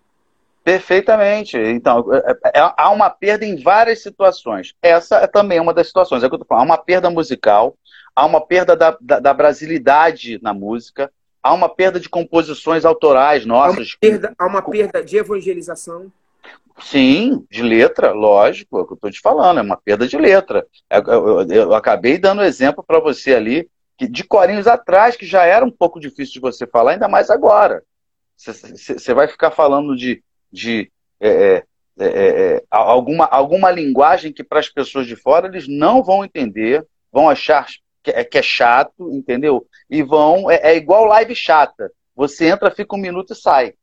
Speaker 3: Perfeitamente. Então, é, é, é, há uma perda em várias situações. Essa é também uma das situações. É o que eu tô falando. Há uma perda musical, há uma perda da, da, da brasilidade na música, há uma perda de composições autorais nossas. Há
Speaker 2: uma perda, há uma perda de evangelização.
Speaker 3: Sim, de letra, lógico, é o que eu estou te falando, é uma perda de letra. Eu, eu, eu acabei dando exemplo para você ali, que de corinhos atrás, que já era um pouco difícil de você falar, ainda mais agora. Você vai ficar falando de de é é, é, é, é, alguma, alguma linguagem que para as pessoas de fora eles não vão entender, vão achar que é, que é chato, entendeu? E vão. É, igual live chata. Você entra, fica um minuto e sai.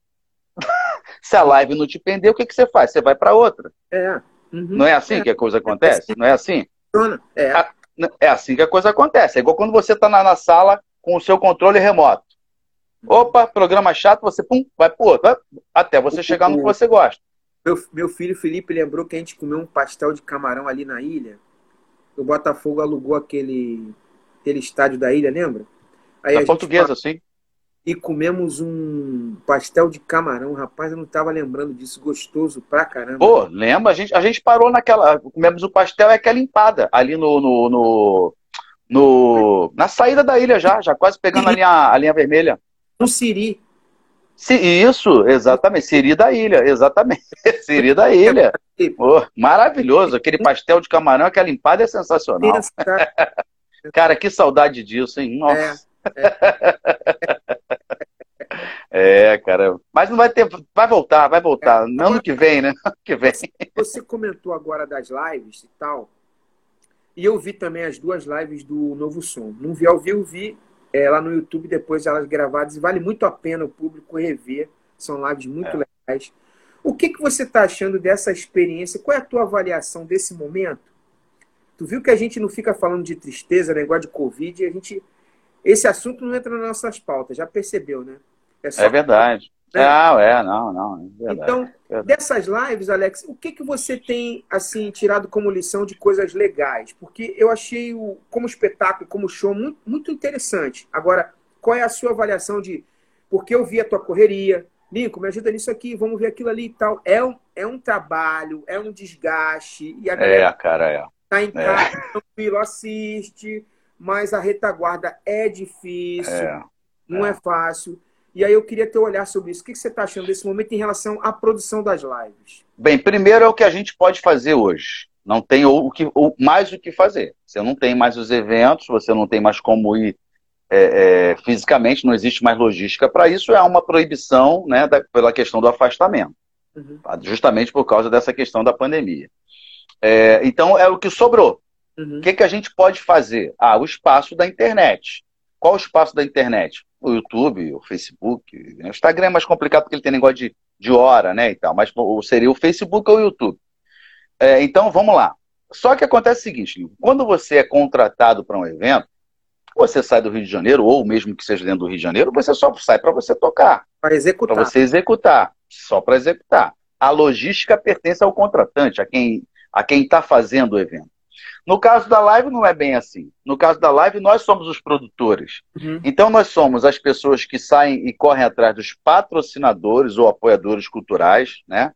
Speaker 3: Se a live não te prender, o que, que você faz? Você vai para outra.
Speaker 2: É.
Speaker 3: Uhum. Não é assim que a coisa acontece? Não é assim? É. É assim que a coisa acontece. É igual quando você está na, na sala com o seu controle remoto. Opa, programa chato, você pum, vai pro outro, até você chegar no que você gosta.
Speaker 2: Meu, meu filho Felipe lembrou que a gente comeu um pastel de camarão ali na ilha. O Botafogo alugou aquele, aquele estádio da ilha, lembra?
Speaker 3: Aí da portuguesa, sim.
Speaker 2: E comemos um pastel de camarão. Rapaz, eu não estava lembrando disso. Gostoso pra caramba.
Speaker 3: Pô, lembra? A gente, a gente parou naquela. Comemos o pastel, é aquela empada ali no, no, no, no, na saída da ilha já, já quase pegando a linha, a linha vermelha
Speaker 2: no Siri.
Speaker 3: Se, isso, exatamente. Siri da ilha, exatamente. Siri da ilha. Oh, maravilhoso. Aquele pastel de camarão, aquela empada é sensacional. Cara, que saudade disso, hein? Nossa. É. é, cara. Mas não vai ter. Vai voltar, vai voltar. É, não ano que vem, né? Ano que vem.
Speaker 2: Você comentou agora das lives e tal. E eu vi também as duas lives do Novo Som. Não vi ao vivo, vi é, lá no YouTube, depois elas gravadas. E vale muito a pena o público rever. São lives muito é. legais. O que, que você está achando dessa experiência? Qual é a tua avaliação desse momento? Tu viu que a gente não fica falando de tristeza, negócio de Covid, e a gente. Esse assunto não entra nas nossas pautas, já percebeu, né?
Speaker 3: É, é verdade. Né? Não, é, não, não. É
Speaker 2: então, verdade. dessas lives, Alex, o que, que você tem assim tirado como lição de coisas legais? Porque eu achei o, como espetáculo, como show, muito, muito interessante. Agora, qual é a sua avaliação de. Porque eu vi a tua correria, Lincoln, me ajuda nisso aqui, vamos ver aquilo ali e tal. É um, é um trabalho, é um desgaste. E a
Speaker 3: é, cara, é.
Speaker 2: Tá em é. casa, é. tranquilo, assiste, mas a retaguarda é difícil, é. não é. é fácil. E aí eu queria ter um olhar sobre isso. O que você está achando desse momento em relação à produção das lives?
Speaker 3: Bem, primeiro é o que a gente pode fazer hoje. Não tem o que, mais o que fazer. Você não tem mais os eventos, você não tem mais como ir é, é, fisicamente, não existe mais logística para isso. É uma proibição né, da, pela questão do afastamento, uhum. tá? justamente por causa dessa questão da pandemia. É, então é o que sobrou. Uhum. O que, que a gente pode fazer? Ah, o espaço da internet. Qual o espaço da internet? O YouTube, o Facebook. O Instagram é mais complicado porque ele tem negócio de, de hora, né, e tal, mas seria o Facebook ou o YouTube. É, então, vamos lá. Só que acontece o seguinte, quando você é contratado para um evento, você sai do Rio de Janeiro, ou mesmo que seja dentro do Rio de Janeiro, você só sai para você tocar.
Speaker 2: Para executar.
Speaker 3: Para você executar. Só para executar. A logística pertence ao contratante, a quem a quem está fazendo o evento. No caso da live, não é bem assim. No caso da live, nós somos os produtores. Uhum. Então, nós somos as pessoas que saem e correm atrás dos patrocinadores ou apoiadores culturais, né?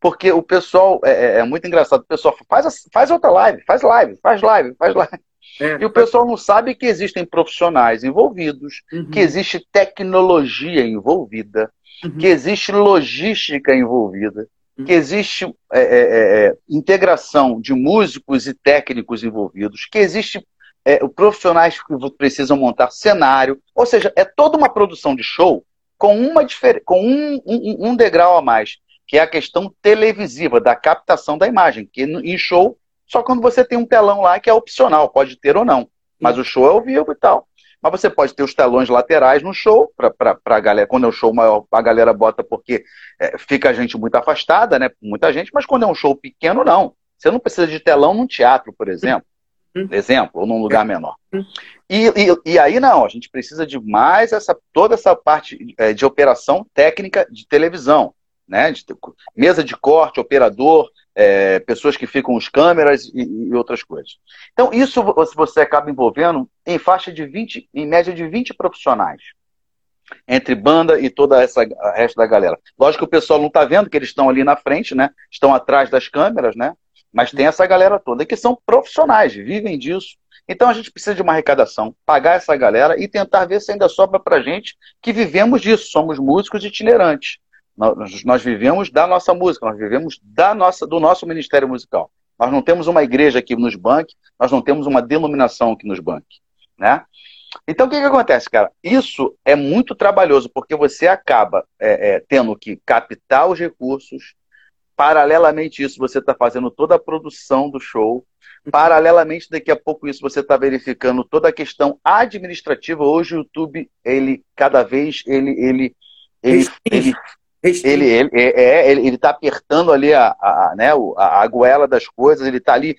Speaker 3: Porque o pessoal, é, é, é muito engraçado, o pessoal faz, faz outra live, faz live, faz live, faz live. É, e o pessoal não sabe que existem profissionais envolvidos, uhum. que existe tecnologia envolvida, uhum. que existe logística envolvida que existe é, é, é, é, integração de músicos e técnicos envolvidos, que existe é, profissionais que precisam montar cenário, ou seja, é toda uma produção de show com, uma com um, um, um degrau a mais, que é a questão televisiva, da captação da imagem, que em show, só quando você tem um telão lá que é opcional, pode ter ou não, mas o show é ao vivo e tal. Mas você pode ter os telões laterais no show, para a galera. Quando é um show maior, a galera bota porque é, fica a gente muito afastada, né? Muita gente, mas quando é um show pequeno, não. Você não precisa de telão num teatro, por exemplo. Uhum. Exemplo, ou num lugar menor. Uhum. E, e, e, aí não, a gente precisa de mais essa, toda essa parte é, de operação técnica de televisão, né? De, mesa de corte, operador, é, pessoas que ficam os câmeras e, e, outras coisas. Então, isso você acaba envolvendo em faixa de 20, em média de 20 profissionais. Entre banda e toda essa resto da galera. Lógico que o pessoal não está vendo que eles estão ali na frente, né? Estão atrás das câmeras, né? Mas tem essa galera toda que são profissionais, vivem disso. Então a gente precisa de uma arrecadação, pagar essa galera e tentar ver se ainda sobra para gente que vivemos disso. Somos músicos itinerantes. Nós, nós vivemos da nossa música, nós vivemos da nossa, do nosso ministério musical. Nós não temos uma igreja que nos banque, nós não temos uma denominação que nos banque. Né? Então, o que, que acontece, cara? Isso é muito trabalhoso, porque você acaba é, é, tendo que captar os recursos. Paralelamente isso, você está fazendo toda a produção do show. Paralelamente, daqui a pouco isso, você está verificando toda a questão administrativa. Hoje o YouTube, ele cada vez ele, ele, ele, ele ele, ele, é, é, ele, ele tá apertando ali a, a, né, a, a goela das coisas, ele tá ali,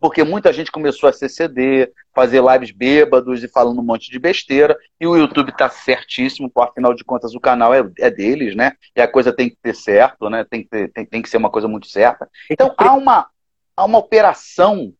Speaker 3: porque muita gente começou a CCD, fazer lives bêbados e falando um monte de besteira, e o YouTube tá certíssimo, porque afinal de contas o canal é, é deles, né? E a coisa tem que ter certo, né? Tem que, ter, tem, tem que ser uma coisa muito certa. Então há uma, há uma operação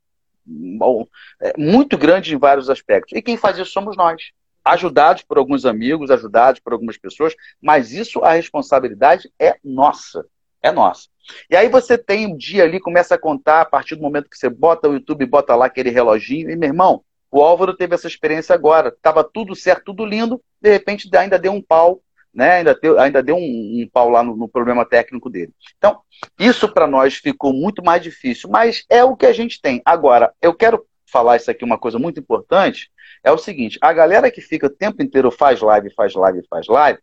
Speaker 3: é, muito grande em vários aspectos. E quem faz isso somos nós ajudados por alguns amigos, ajudados por algumas pessoas, mas isso a responsabilidade é nossa, é nossa. E aí você tem um dia ali, começa a contar a partir do momento que você bota o YouTube, bota lá aquele reloginho, e meu irmão, o Álvaro teve essa experiência agora, estava tudo certo, tudo lindo, de repente ainda deu um pau né? Ainda, deu, ainda deu um, um pau lá no, no, problema técnico dele. Então, isso para nós ficou muito mais difícil, mas é o que a gente tem. Agora, eu quero falar isso aqui, uma coisa muito importante, é o seguinte, a galera que fica o tempo inteiro faz live, faz live, faz live,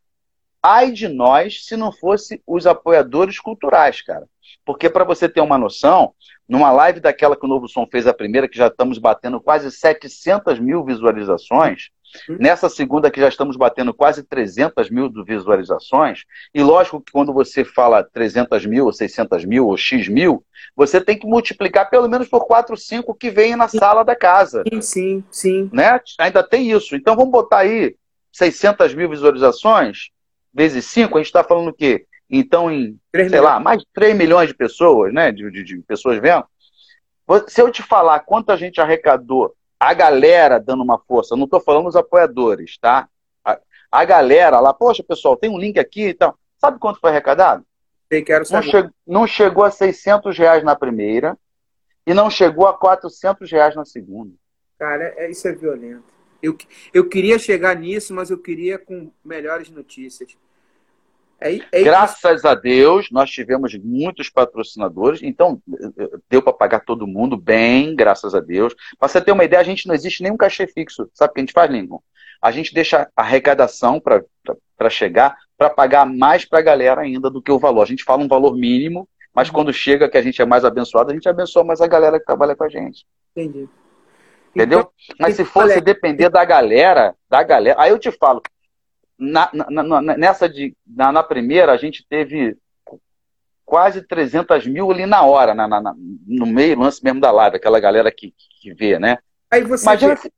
Speaker 3: ai de nós se não fosse os apoiadores culturais, cara. Porque para você ter uma noção, numa live daquela que o Novo Som fez a primeira, que já estamos batendo quase 700 mil visualizações. Nessa segunda que já estamos batendo quase 300 mil visualizações, e lógico que quando você fala 300 mil, ou 600 mil, ou X mil, você tem que multiplicar pelo menos por 4, 5 que vem na sala da casa.
Speaker 2: Sim, sim, sim.
Speaker 3: Né? Ainda tem isso. Então vamos botar aí 600 mil visualizações, vezes 5, a gente está falando o quê? Então, em, sei milhões. lá, mais de 3 milhões de pessoas, né? De, de, de pessoas vendo. Se eu te falar quanto a gente arrecadou a galera dando uma força, não estou falando os apoiadores, tá? A, a, galera lá, poxa, pessoal, tem um link aqui e tal. Sabe quanto foi arrecadado?
Speaker 2: Quero
Speaker 3: saber. Não, che não chegou a 600 reais na primeira e não chegou a 400 reais na segunda.
Speaker 2: Cara, é, isso é violento. Eu, eu queria chegar nisso, mas eu queria com melhores notícias.
Speaker 3: É, é Graças a Deus, nós tivemos muitos patrocinadores, então deu para pagar todo mundo bem, graças a Deus. Para você ter uma ideia, a gente não existe nenhum cachê fixo. Sabe o que a gente faz, Lincoln? A gente deixa a arrecadação para chegar, para pagar mais para a galera ainda do que o valor. A gente fala um valor mínimo, mas uhum. quando chega que a gente é mais abençoado, a gente abençoa mais a galera que trabalha com a gente.
Speaker 2: Entendi.
Speaker 3: Entendeu? Então, mas se fosse depender da galera, da galera, aí eu te falo, na, na, na, nessa de, na, na, primeira, a gente teve quase 300 mil ali na hora, na, na, no meio, lance mesmo da live, aquela galera que, que vê, né?
Speaker 2: Aí você
Speaker 3: imagina, vê, se,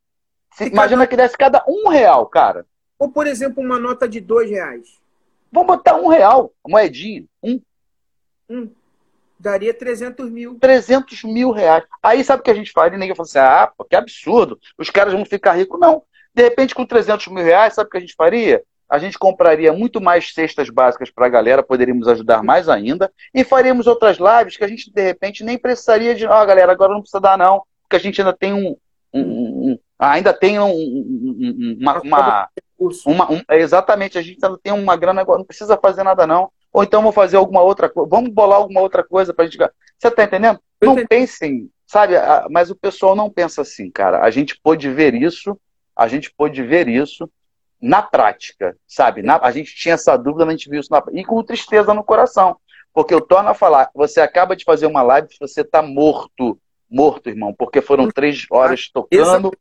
Speaker 3: se, imagina que desse cada um real, cara.
Speaker 2: Ou, por exemplo, uma nota de dois reais.
Speaker 3: Vamos botar um real, moedinha, um.
Speaker 2: Um. Daria 300 mil.
Speaker 3: 300 mil reais. Aí sabe o que a gente faz? E ninguém fala assim, ah, pô, que absurdo, os caras vão ficar ricos. Não. De repente, com 300 mil reais, sabe o que a gente faria? A gente compraria muito mais cestas básicas para a galera, poderíamos ajudar mais ainda, e faríamos outras lives que a gente, de repente, nem precisaria de, ó, oh, galera, agora não precisa dar não, porque a gente ainda tem um, um, um ainda tem um, uma, uma, uma um, exatamente, a gente ainda tem uma grana agora, não precisa fazer nada não, ou então vou fazer alguma outra coisa, vamos bolar alguma outra coisa para a gente, você tá entendendo? Não pensem, sabe, mas o pessoal não pensa assim, cara, a gente pôde ver isso, a gente pôde ver isso, na prática, sabe? Na, a gente tinha essa dúvida, a gente viu isso na E com tristeza no coração. Porque eu torno a falar, você acaba de fazer uma live você está morto. Morto, irmão, porque foram três horas tocando.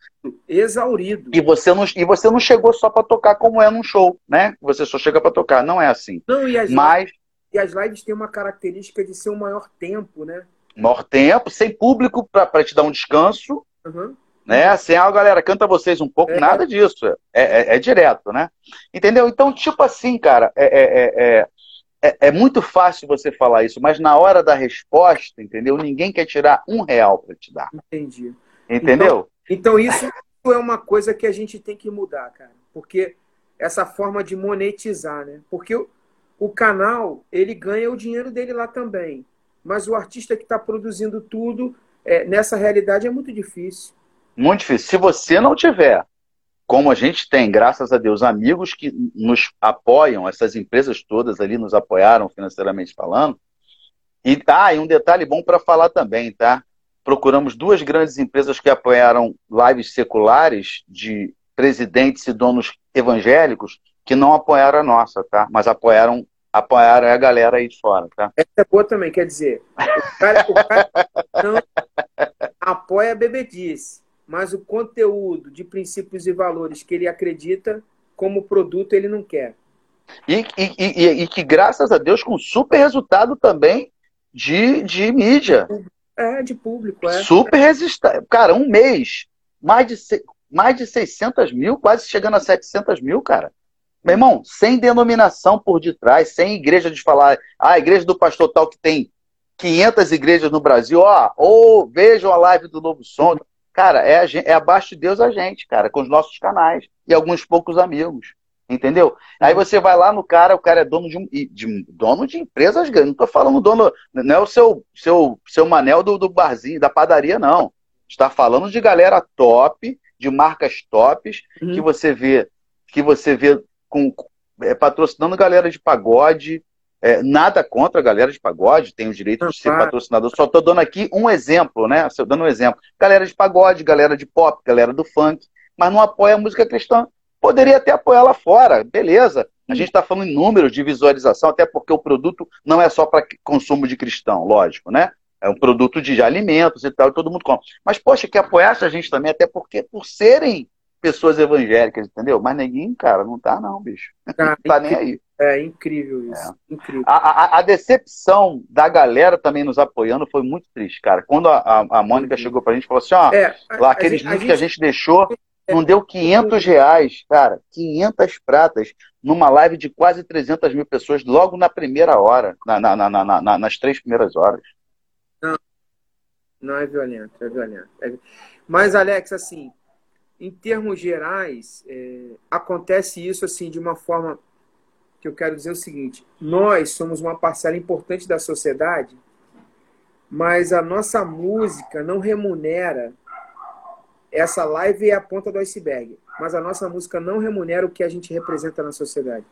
Speaker 2: Exaurido.
Speaker 3: E você não, e você não chegou só para tocar como é num show, né? Você só chega para tocar. Não é assim.
Speaker 2: Não, e as,
Speaker 3: Mas...
Speaker 2: lives, e as lives têm uma característica de ser o maior tempo, né?
Speaker 3: Maior tempo, sem público para te dar um descanso. Uhum. Né? Assim, ah, galera, canta vocês um pouco, é. nada disso. É, é, é, direto, né? Entendeu? Então, tipo assim, cara, é, é, é, é, muito fácil você falar isso, mas na hora da resposta, entendeu? Ninguém quer tirar um real para te dar.
Speaker 2: Entendi.
Speaker 3: Entendeu?
Speaker 2: Então, então, isso é uma coisa que a gente tem que mudar, cara. Porque essa forma de monetizar, né? Porque o, o canal, ele ganha o dinheiro dele lá também. Mas o artista que está produzindo tudo, nessa realidade, é muito difícil.
Speaker 3: Muito difícil. Se você não tiver, como a gente tem, graças a Deus, amigos que nos apoiam, essas empresas todas ali nos apoiaram financeiramente falando. E tá, e um detalhe bom para falar também, tá? Procuramos duas grandes empresas que apoiaram lives seculares de presidentes e donos evangélicos que não apoiaram a nossa, tá? Mas apoiaram apoiaram a galera aí de fora, tá?
Speaker 2: Essa é boa também, quer dizer, o cara, o cara não apoia a bebedice mas o conteúdo de princípios e valores que ele acredita como produto ele não quer.
Speaker 3: E, e, e, e que, graças a Deus, com super resultado também de, de mídia.
Speaker 2: É, de público, é.
Speaker 3: Super resistente. Cara, um mês, mais de, mais de 600 mil, quase chegando a 700 mil, cara. Meu irmão, sem denominação por detrás, sem igreja de falar, ah, a igreja do pastor tal que tem 500 igrejas no Brasil, ó, ou vejam a live do Novo Som. Cara, é, a gente, é abaixo de Deus a gente, cara, com os nossos canais e alguns poucos amigos. Entendeu? Aí você vai lá no cara, o cara é dono de, um, de dono de empresas grandes. Não tô falando dono, não é o seu seu seu manel do, do barzinho, da padaria, não. Está falando de galera top, de marcas tops, uhum. que você vê, que você vê com é, patrocinando galera de pagode, é, nada contra a galera de pagode, tem o direito de ser patrocinador. Só estou dando aqui um exemplo, né? Estou dando um exemplo. Galera de pagode, galera de pop, galera do funk, mas não apoia a música cristã. Poderia até apoiar lá fora, beleza. A gente está falando em números de visualização, até porque o produto não é só para consumo de cristão, lógico, né? É um produto de alimentos e tal, e todo mundo compra. Mas, poxa, que apoiasse a gente também, até porque por serem pessoas evangélicas, entendeu? Mas ninguém, cara, não tá não, bicho. Cara, não tá nem aí.
Speaker 2: É incrível isso. É. Incrível.
Speaker 3: A, a, a, decepção da galera também nos apoiando foi muito triste, cara. Quando a, a, Mônica uhum. chegou pra gente e falou assim: ó, é, lá, aqueles links que a gente deixou, é. não deu 500 reais, cara. 500 pratas numa live de quase 300 mil pessoas logo na primeira hora, na, na, na, na nas três primeiras horas.
Speaker 2: Não, não é violento, é violento. É... Mas, Alex, assim, em termos gerais, é, acontece isso assim de uma forma que eu quero dizer o seguinte: nós somos uma parcela importante da sociedade, mas a nossa música não remunera. Essa live é a ponta do iceberg, mas a nossa música não remunera o que a gente representa na sociedade.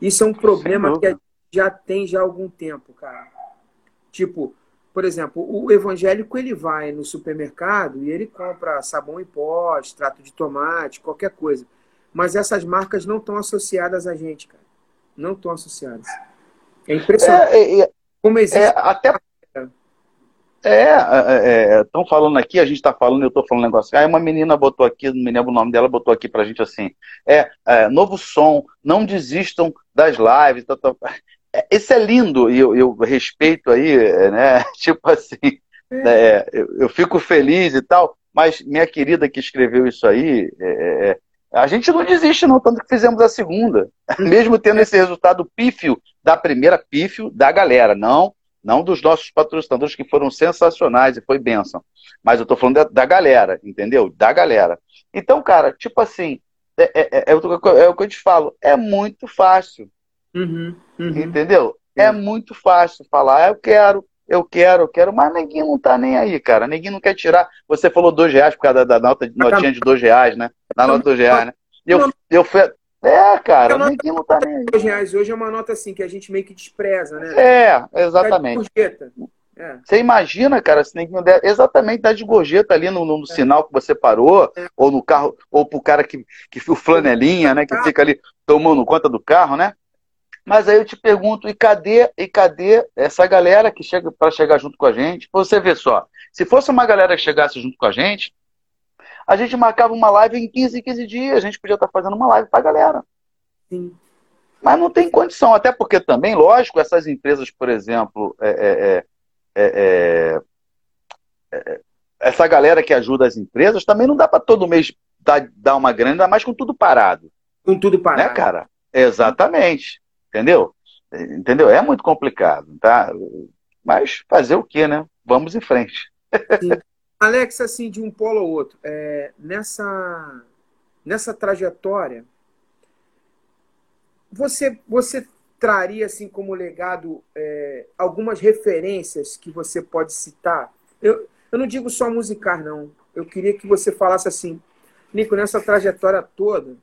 Speaker 2: Isso é um problema que a gente já tem já há algum tempo, cara. Tipo, por exemplo, o evangélico ele vai no supermercado e ele compra sabão em pó, extrato de tomate, qualquer coisa. Mas essas marcas não estão associadas a gente, cara não estão associadas. É impressionante. É, é,
Speaker 3: como existe. É, até. É, estão é, é, falando aqui, a gente está falando, eu estou falando um negócio. Aí uma menina botou aqui, não me lembro o nome dela, botou aqui para a gente assim: é, é, novo som, não desistam das lives. Tá, tá. Isso é lindo e eu, eu, respeito aí, né? Tipo assim, é, eu, eu, fico feliz e tal, mas minha querida que escreveu isso aí, é, a gente não desiste, não, tanto que fizemos a segunda. Mesmo tendo esse resultado pífio da primeira, pífio da galera, não não dos nossos patrocinadores que foram sensacionais e foi benção. Mas eu tô falando da, da galera, entendeu? Da galera. Então, cara, tipo assim, é, é, é, é, o que eu te falo, é muito fácil. Uhum, uhum. Entendeu? É muito fácil falar, ah, eu quero, eu quero, eu quero, mas ninguém não tá nem aí, cara. Ninguém não quer tirar. Você falou dois reais por causa da, da nota, notinha de dois reais, né? Na nota de dois reais, né? Eu, eu fui. É, cara, ninguém não tá nem aí.
Speaker 2: Dois reais hoje é uma nota assim que a gente meio que despreza, né?
Speaker 3: É, exatamente. É. Você imagina, cara, se ninguém der. Exatamente, dá de gorjeta ali no, no é. sinal que você parou, é. ou no carro, ou pro cara que, que o flanelinha, né? Que fica ali tomando conta do carro, né? Mas aí eu te pergunto, e cadê, e cadê essa galera que chega para chegar junto com a gente? Você vê só, se fosse uma galera que chegasse junto com a gente, a gente marcava uma live em 15, 15 dias, a gente podia estar tá fazendo uma live para a galera. Sim. Mas não tem condição, até porque também, lógico, essas empresas, por exemplo, é, é, é, essa galera que ajuda as empresas, também não dá para todo mês dar, dar uma grana, ainda mais com tudo parado.
Speaker 2: Com tudo parado.
Speaker 3: Né, cara? Exatamente. Entendeu? Entendeu? É muito complicado, tá? Mas fazer o quê, né? Vamos em frente.
Speaker 2: Alex, assim, de um polo ao outro, é, nessa, nessa trajetória, você, você traria, assim, como legado, é, algumas referências que você pode citar? Eu, eu não digo só musicar, não. Eu queria que você falasse assim, Nico, nessa trajetória toda,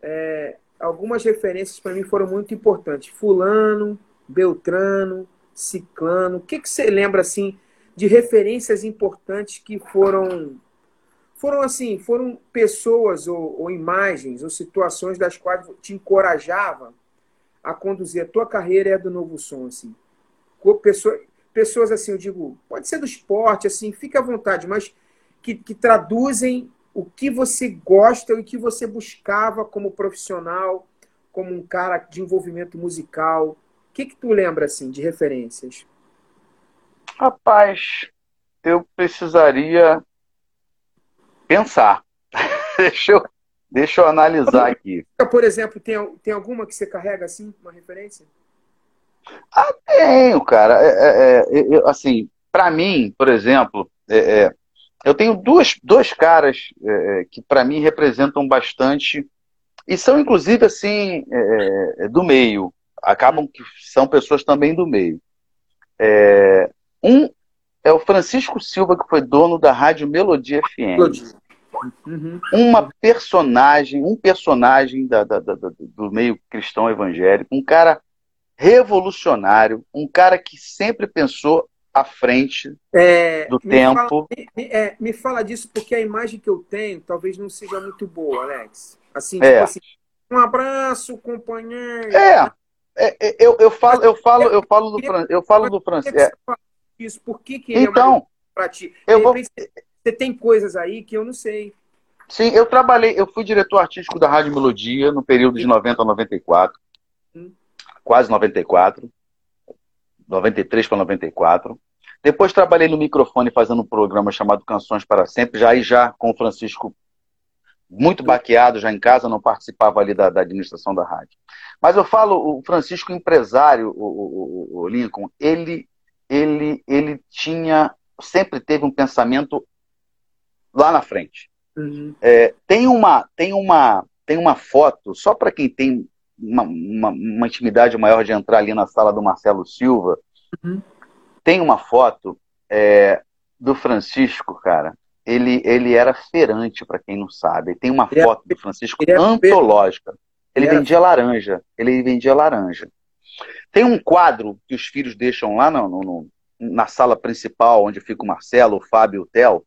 Speaker 2: é, algumas referências para mim foram muito importantes. Fulano, Beltrano, Ciclano. O que, que você lembra assim de referências importantes que foram foram assim, foram pessoas ou, ou imagens ou situações das quais te encorajava a conduzir a tua carreira a do novo som assim. Pessoas, pessoas assim, eu digo, pode ser do esporte assim, fica à vontade, mas que, que traduzem o que você gosta e o que você buscava como profissional, como um cara de envolvimento musical. O que, que tu lembra assim de referências?
Speaker 3: Rapaz, eu precisaria pensar. deixa, eu, deixa eu analisar aqui.
Speaker 2: Por exemplo, tem, tem alguma que você carrega assim, uma referência?
Speaker 3: Ah, tenho, cara. É, é, é, assim, para mim, por exemplo, é, é eu tenho duas, dois caras é, é que para mim representam bastante e são inclusive assim é, é, do meio, acabam que são pessoas também do meio. É, um é o Francisco Silva que foi dono da rádio Melodia FM. Uhum. Uma personagem, um personagem da, da, da, do meio cristão evangélico, um cara revolucionário, um cara que sempre pensou à frente é, do
Speaker 2: me
Speaker 3: tempo.
Speaker 2: Fala, me, é, me, fala disso porque a imagem que eu tenho talvez não seja muito boa, Alex. Assim,
Speaker 3: é. tipo
Speaker 2: assim um abraço, companheiro.
Speaker 3: É, é, é eu, eu falo, eu falo, eu falo do Fran, eu falo do francês.
Speaker 2: Isso, por que que
Speaker 3: então,
Speaker 2: para ti?
Speaker 3: Eu vou...
Speaker 2: Você tem coisas aí que eu não sei.
Speaker 3: Sim, eu trabalhei, eu fui diretor artístico da Rádio Melodia no período de 90 a 94. Hum. Quase 94. 93 para 94. Depois trabalhei no microfone fazendo um programa chamado Canções para Sempre, já aí já com o Francisco muito baqueado já em casa, não participava ali da, da administração da rádio. Mas eu falo, o Francisco empresário, o, o, o, Lincoln, ele, ele, ele tinha, sempre teve um pensamento lá na frente. Uhum. É, tem uma, tem uma, tem uma foto só para quem tem uma, uma, uma, intimidade maior de entrar ali na sala do Marcelo Silva. Uhum. Tem uma foto é, do Francisco, cara, ele, ele era feirante, para quem não sabe. Tem uma ele foto do Francisco antológica. Ele, ele vendia laranja. Ele vendia laranja. Tem um quadro que os filhos deixam lá no, no, na sala principal, onde fica o Marcelo, o Fábio e o Theo.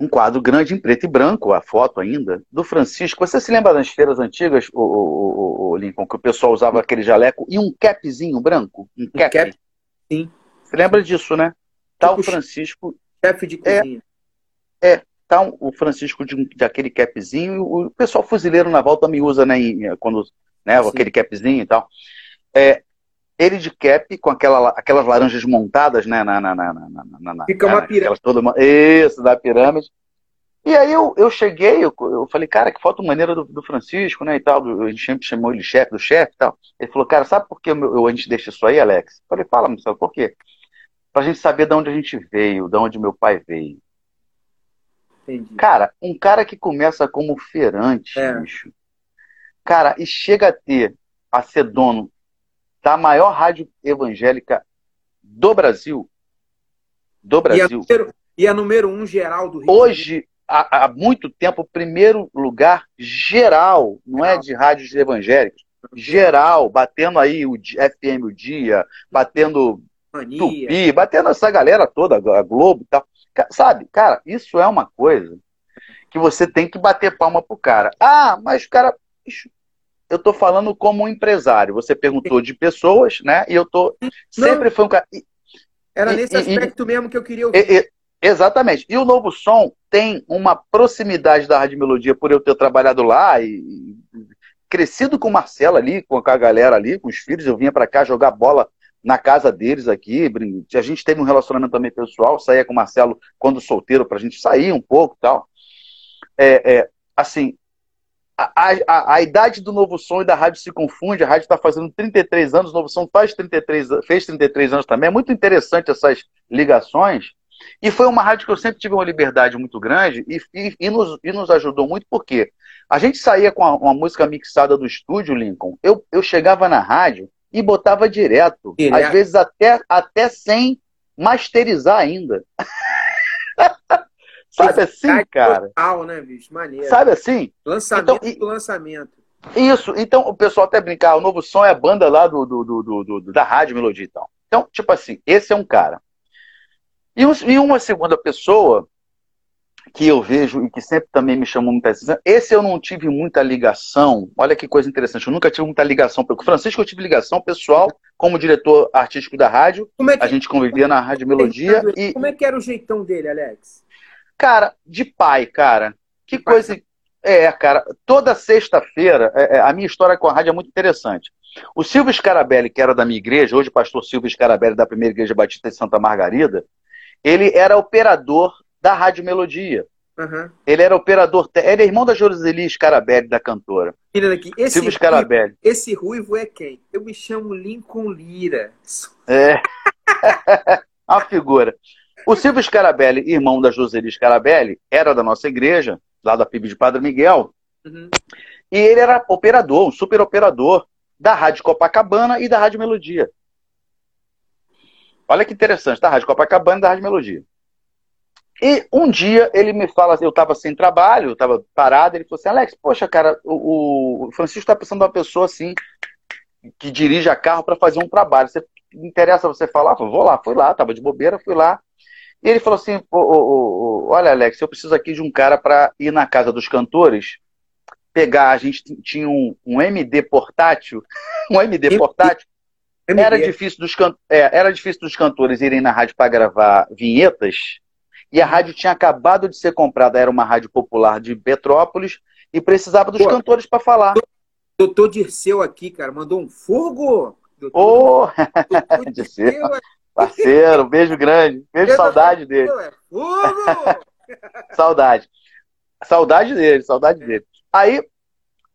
Speaker 3: Um quadro grande em preto e branco, a foto ainda, do Francisco. Você se lembra das feiras antigas, o, o, o, Lincoln, que o pessoal usava aquele jaleco e um capzinho branco? Um cap? Um cap?
Speaker 2: Sim.
Speaker 3: Você lembra disso, né? Tá tipo, o Francisco
Speaker 2: Chefe de cozinha.
Speaker 3: É, é tá um, o Francisco de, de, aquele capzinho, o pessoal fuzileiro naval também usa, né, em, quando, né, Sim. aquele capzinho e tal. É, ele de cap, com aquela, aquelas laranjas montadas, né, na... na, na, na,
Speaker 2: Fica uma pirâmide.
Speaker 3: Toda, isso, da pirâmide. E aí eu, eu cheguei, eu, eu falei, cara, que foto maneira do, do Francisco, né, e tal, a gente sempre chamou ele chefe, do chefe e tal. Ele falou, cara, sabe por que eu, eu, a gente deixa isso aí, Alex? Eu falei, fala, Marcelo, por quê? pra gente saber de onde a gente veio, de onde meu pai veio. Entendi. Cara, um cara que começa como feirante, é. bicho, cara, e chega a ter, a ser dono da maior rádio evangélica do Brasil, do Brasil. E a
Speaker 2: número, e a número um geral do
Speaker 3: Rio. Hoje, há, há muito tempo, primeiro lugar geral, não é de rádios evangélicas, geral, batendo aí o FM o dia, batendo Mania. Tupi, batendo essa galera toda, a Globo e tal. Sabe, cara, isso é uma coisa que você tem que bater palma pro cara. Ah, mas o cara. Eu tô falando como um empresário. Você perguntou de pessoas, né? E eu tô. Sempre foi um cara.
Speaker 2: Era nesse e, aspecto e, mesmo que eu queria ouvir.
Speaker 3: Exatamente. E o Novo Som tem uma proximidade da Rádio Melodia por eu ter trabalhado lá e, crescido com o Marcelo ali, com a galera ali, com os filhos. Eu vinha para cá jogar bola na casa deles aqui. A gente teve um relacionamento também pessoal, saía com o Marcelo quando solteiro para a gente sair um pouco e tal. É, é, assim, a, a, a, idade do Novo Som e da rádio se confunde. A rádio está fazendo 33 anos, o Novo Som faz 33, fez 33 anos também. É muito interessante essas ligações. E foi uma rádio que eu sempre tive uma liberdade muito grande e, e, e, nos, e nos ajudou muito, porque a gente saía com uma música mixada do estúdio, Lincoln. Eu, eu chegava na rádio, e botava direto. direto. Às vezes até, até sem masterizar ainda. Sabe assim, cara?
Speaker 2: Total, né, bicho? Maneiro.
Speaker 3: Sabe assim?
Speaker 2: Lançamento então, do lançamento.
Speaker 3: Isso, então o pessoal até brincar, o novo som é a banda lá do, do, do, do da Rádio Melodia e tal. Então, tipo assim, esse é um cara. E, e uma segunda pessoa que eu vejo e que sempre também me chamou muita atenção. Esse eu não tive muita ligação. Olha que coisa interessante. Eu nunca tive muita ligação. Com o Francisco eu tive ligação pessoal como diretor artístico da rádio. É que... A gente convivia na Rádio Melodia. E...
Speaker 2: Como é que era o jeitão dele, Alex?
Speaker 3: Cara, de pai, cara. Que de coisa. Pai. É, cara. Toda sexta-feira, é, é, a minha história com a rádio é muito interessante. O Silvio Scarabelli, que era da minha igreja, hoje pastor Silvio Scarabelli da primeira igreja batista de Santa Margarida, ele era operador da Rádio Melodia. Uhum. Ele era operador, ele é irmão da Joseli Scarabelli, da cantora.
Speaker 2: Aqui, esse, Silvio Scarabelli. Ruivo, esse ruivo é quem? Eu me chamo Lincoln Lira.
Speaker 3: É. a figura. O Silvio Scarabelli, irmão da Joseli Scarabelli, era da nossa igreja, lá da PIB de Padre Miguel. Uhum. E ele era operador, um super operador da Rádio Copacabana e da Rádio Melodia. Olha que interessante, da Rádio Copacabana e da Rádio Melodia. E um dia ele me fala, eu estava sem trabalho, eu estava parado, ele falou assim, Alex, poxa, cara, o, o Francisco está precisando de uma pessoa assim, que dirige a carro para fazer um trabalho. Você interessa você falar? Eu vou lá, fui lá, estava de bobeira, fui lá. E ele falou assim, olha, Alex, eu preciso aqui de um cara para ir na casa dos cantores, pegar, a gente tinha um, um MD portátil, um MD portátil, era difícil, dos can... É, era difícil dos cantores irem na rádio para gravar vinhetas, e a rádio tinha acabado de ser comprada, era uma rádio popular de Petrópolis, e precisava dos Pô, cantores para falar.
Speaker 2: Doutor Dirceu aqui, cara, mandou um fogo.
Speaker 3: Ô, oh, Dirceu, parceiro, beijo grande, beijo, saudade dele. É saudade. Saudade dele, saudade dele. Aí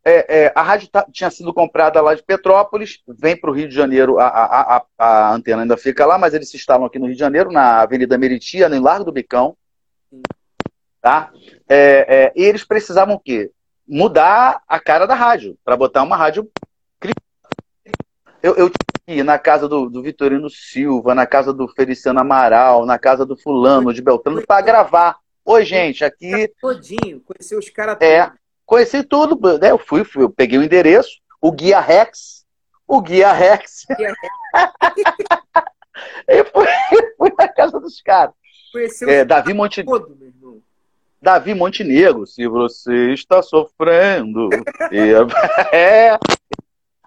Speaker 3: é, é, a rádio tá, tinha sido comprada lá de Petrópolis, vem para o Rio de Janeiro, a, a, a, a, antena ainda fica lá, mas eles se instalam aqui no Rio de Janeiro, na Avenida Meritia, no Largo do Bicão. Tá? É, é, e eles precisavam o quê? Mudar a cara da rádio, para botar uma rádio. Eu, eu tive na casa do, do, Vitorino Silva, na casa do Feliciano Amaral, na casa do Fulano, de Beltrano, para gravar. Oi, gente, aqui.
Speaker 2: Todinho, conheceu os caras
Speaker 3: É, Conheci tudo, né? Eu fui, fui eu peguei o endereço, o guia Rex, o guia Rex. eu fui, fui na casa dos caras. Conheceu é, Davi Montenegro. Davi Montenegro, se você está sofrendo. é.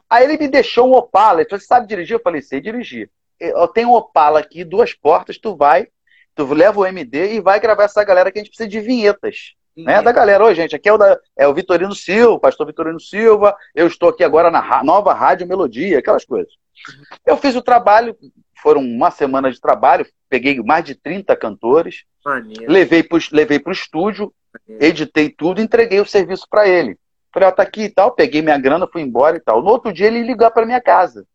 Speaker 3: Aí ele me deixou um Opala. Ele falou, você sabe dirigir? Eu falei, sei dirigir. Eu tenho um Opala aqui, duas portas, tu vai, tu leva o MD e vai gravar essa galera que a gente precisa de vinhetas né, da galera. Oi, gente, aqui é o, da, é o Vitorino Silva, pastor Vitorino Silva. Eu estou aqui agora na nova Rádio Melodia, aquelas coisas. Eu fiz o trabalho, foram uma semana de trabalho, peguei mais de 30 cantores, levei para levei o estúdio, Maneiro. editei tudo, entreguei o serviço para ele. Falei, ó, tá aqui e tal, peguei minha grana, fui embora e tal. No outro dia ele ligou para minha casa.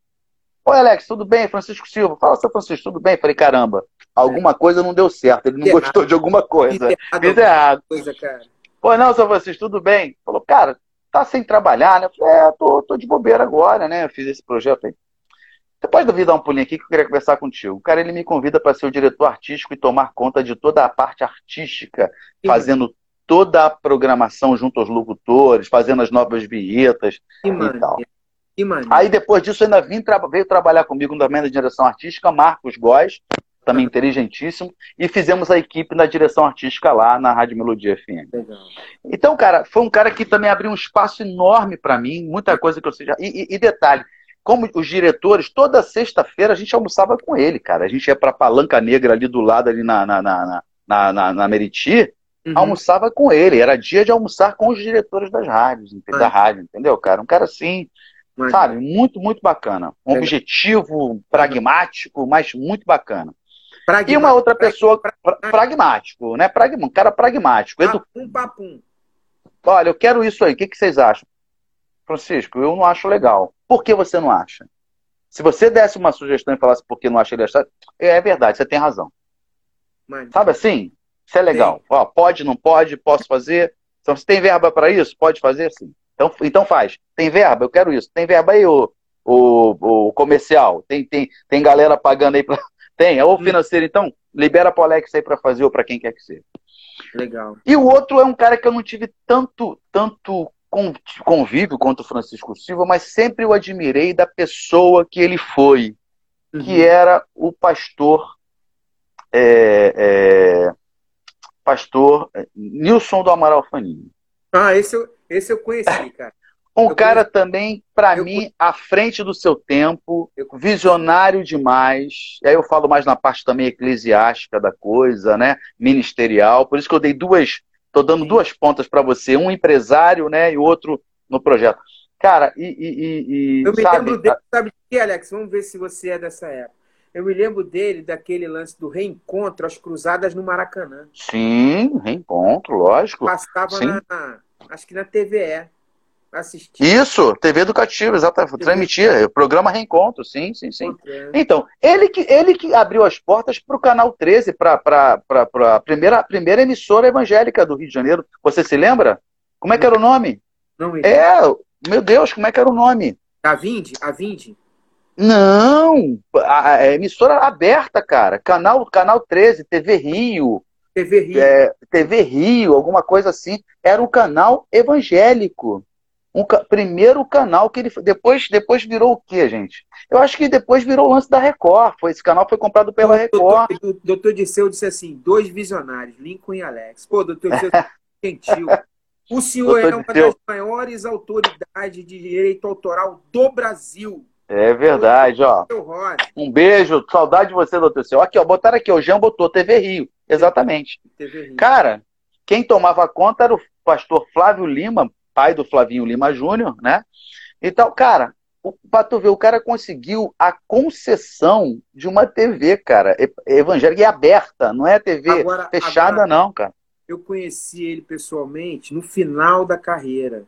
Speaker 3: Oi, Alex, tudo bem? Francisco Silva. Fala, seu Francisco, tudo bem? Falei, caramba, alguma coisa não deu certo. Ele não Fiz gostou errado. de alguma coisa. Fiz errado. Fiz errado. Coisa, cara. Pô, não, seu Francisco, tudo bem? Falou, cara, tá sem trabalhar, né? Eu falei, é, tô, tô de bobeira agora, né? Eu fiz esse projeto aí. Você pode vir dar um pulinho aqui que eu queria conversar contigo. O cara, ele me convida para ser o diretor artístico e tomar conta de toda a parte artística, Sim. fazendo toda a programação junto aos locutores, fazendo as novas vinhetas e tal. Aí depois disso ainda vim tra veio trabalhar comigo na da direção artística, Marcos Góes, também inteligentíssimo, e fizemos a equipe na direção artística lá na Rádio Melodia FM. Legal. Então, cara, foi um cara que também abriu um espaço enorme para mim, muita coisa que eu seja. E, e, e detalhe, como os diretores, toda sexta-feira a gente almoçava com ele, cara. A gente ia pra Palanca Negra ali do lado, ali na, na, na, na, na, na Meriti, uhum. almoçava com ele. Era dia de almoçar com os diretores das rádios, da rádio, entendeu, cara? Um cara assim. Sabe? Muito, muito bacana. Um é. objetivo pragmático, mas muito bacana. Pragmático. E uma outra pessoa pragmático, pragmático né? Pragma, um cara pragmático. Papum, papum. Olha, eu quero isso aí. O que, que vocês acham? Francisco, eu não acho legal. Por que você não acha? Se você desse uma sugestão e falasse por que não acha legal, é verdade, você tem razão. Mas... Sabe assim? Isso é legal. Ó, pode, não pode, posso fazer. Então, se tem verba para isso, pode fazer sim. Então, então faz. Tem verba? Eu quero isso. Tem verba aí, o, o, o comercial? Tem, tem, tem galera pagando aí para. Tem, é o hum. financeiro, então, libera para o Alex aí para fazer ou para quem quer que seja.
Speaker 2: Legal.
Speaker 3: E o outro é um cara que eu não tive tanto, tanto convívio quanto o Francisco Silva, mas sempre o admirei da pessoa que ele foi, uhum. que era o pastor. É, é, pastor Nilson do Amaral Faninho.
Speaker 2: Ah, esse eu, esse eu conheci, cara.
Speaker 3: Um eu cara conheci. também, para mim, conheci. à frente do seu tempo, visionário demais. E aí eu falo mais na parte também eclesiástica da coisa, né? Ministerial. Por isso que eu dei duas, tô dando Sim. duas pontas para você, um empresário, né, e outro no projeto. Cara, e, e, e
Speaker 2: eu me sabe, lembro dele, sabe de quê, Alex? Vamos ver se você é dessa época. Eu me lembro dele daquele lance do reencontro, as cruzadas no Maracanã.
Speaker 3: Sim, reencontro, lógico.
Speaker 2: Passava Sim. na, acho que na TVE. Assistir.
Speaker 3: Isso, TV educativa, exatamente. Transmitia, o programa Reencontro, sim, sim, sim. Então, ele que, ele que abriu as portas para o Canal 13, para a primeira, primeira emissora evangélica do Rio de Janeiro. Você se lembra? Como é que era o nome? Não, é, meu Deus, como é que era o nome?
Speaker 2: A Vinde?
Speaker 3: Não, a, a emissora aberta, cara. Canal, canal 13, TV Rio. TV Rio. É, TV Rio, alguma coisa assim. Era um canal evangélico. Um ca... primeiro canal que ele depois depois virou o quê, gente? Eu acho que depois virou o lance da Record. Foi esse canal foi comprado pela Record.
Speaker 2: O doutor Disseu disse assim, dois visionários, Lincoln e Alex. Pô, doutor Disseu, gentil. O senhor doutor é uma Disseu. das maiores autoridades de direito autoral do Brasil.
Speaker 3: É verdade, ó. Um beijo, saudade de você, doutor Seu. Aqui, ó, botaram aqui, o Jean botou TV Rio. Exatamente. TV Rio. Cara, quem tomava conta era o pastor Flávio Lima, pai do Flavinho Lima Júnior, né? Então, cara, o, pra tu ver, o cara conseguiu a concessão de uma TV, cara, evangélica e aberta, não é TV agora, fechada, agora, não, cara.
Speaker 2: Eu conheci ele pessoalmente no final da carreira.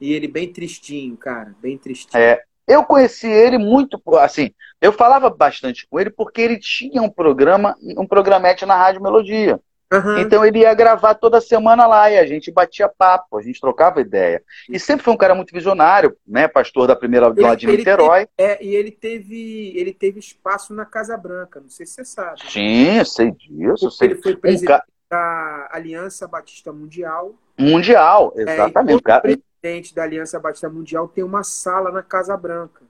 Speaker 2: E ele bem tristinho, cara, bem tristinho.
Speaker 3: É, eu conheci ele muito, assim, eu falava bastante com ele porque ele tinha um programa, um programete na Rádio Melodia. Uhum. Então ele ia gravar toda semana lá e a gente batia papo, a gente trocava ideia. E sempre foi um cara muito visionário, né? Pastor da primeira aula de Niterói.
Speaker 2: Teve, é, e ele teve, ele teve espaço na Casa Branca, não sei se você sabe.
Speaker 3: Né? Sim, sei disso. Sei.
Speaker 2: Ele foi presidente um da Aliança Batista Mundial.
Speaker 3: Mundial, exatamente.
Speaker 2: É, e presidente da Aliança Batista Mundial tem uma sala na Casa Branca.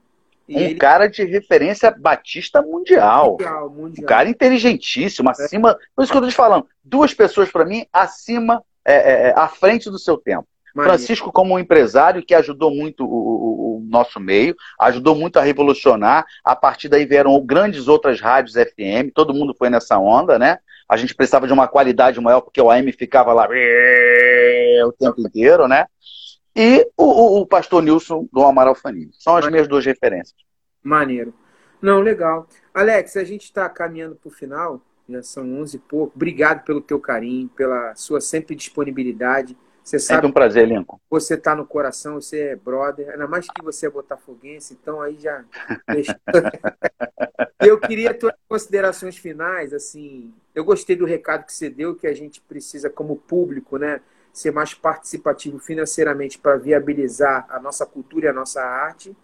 Speaker 3: E um ele... cara de referência batista mundial. mundial, mundial. Um cara inteligentíssimo, acima. É. Por isso que eu estou te falando. Duas pessoas, para mim, acima, é, é, é, à frente do seu tempo. Maria. Francisco, como um empresário que ajudou muito o, o, o, nosso meio, ajudou muito a revolucionar. A partir daí vieram grandes outras rádios FM, todo mundo foi nessa onda, né? A gente precisava de uma qualidade maior, porque o AM ficava lá o tempo inteiro, né? E o, o, pastor Nilson do Amaral Fanini. São as Maneiro. minhas duas referências.
Speaker 2: Maneiro. Não, legal. Alex, a gente está caminhando para o final, já são 11 e pouco. Obrigado pelo teu carinho, pela sua sempre disponibilidade. Você sabe
Speaker 3: sempre um prazer, Lincoln.
Speaker 2: Você está no coração, você é brother. Ainda mais que você é botafoguense, então aí já... eu queria tuas considerações finais, assim... Eu gostei do recado que você deu, que a gente precisa, como público, né? Ser mais participativo financeiramente para viabilizar a nossa cultura e a nossa arte.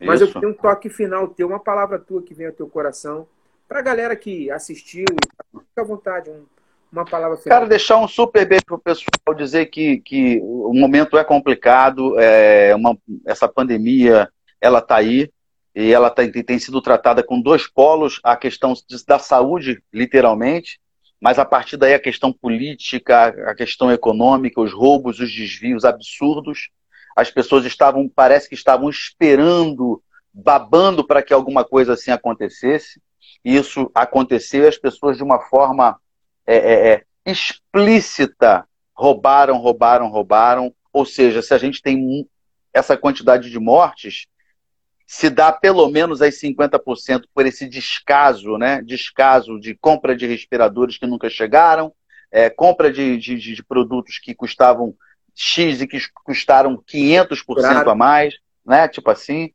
Speaker 2: Mas Isso. eu tenho um toque final teu, uma palavra tua que vem ao teu coração, para a galera que assistiu, fica à vontade, um, uma palavra final.
Speaker 3: Cara, deixar um super beijo para o pessoal, dizer que, que o momento é complicado, é uma, essa pandemia, ela está aí, e ela tá, tem sido tratada com dois polos, a questão da saúde, literalmente, mas a partir daí a questão política, a questão econômica, os roubos, os desvios absurdos, as pessoas estavam, parece que estavam esperando, babando para que alguma coisa assim acontecesse. E isso aconteceu e as pessoas de uma forma é, é, é, explícita roubaram, roubaram, roubaram. Ou seja, se a gente tem essa quantidade de mortes, se dá pelo menos as 50% por esse descaso, né? Descaso de compra de respiradores que nunca chegaram, é, compra de, de, de, produtos que custavam X e que custaram 500% claro. a mais, né? Tipo assim.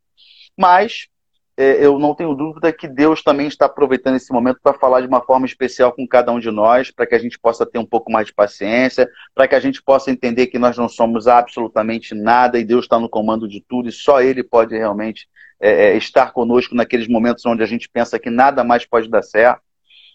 Speaker 3: Mas é, eu não tenho dúvida que Deus também está aproveitando esse momento para falar de uma forma especial com cada um de nós, para que a gente possa ter um pouco mais de paciência, para que a gente possa entender que nós não somos absolutamente nada e Deus está no comando de tudo e só Ele pode realmente é, é, estar conosco naqueles momentos onde a gente pensa que nada mais pode dar certo,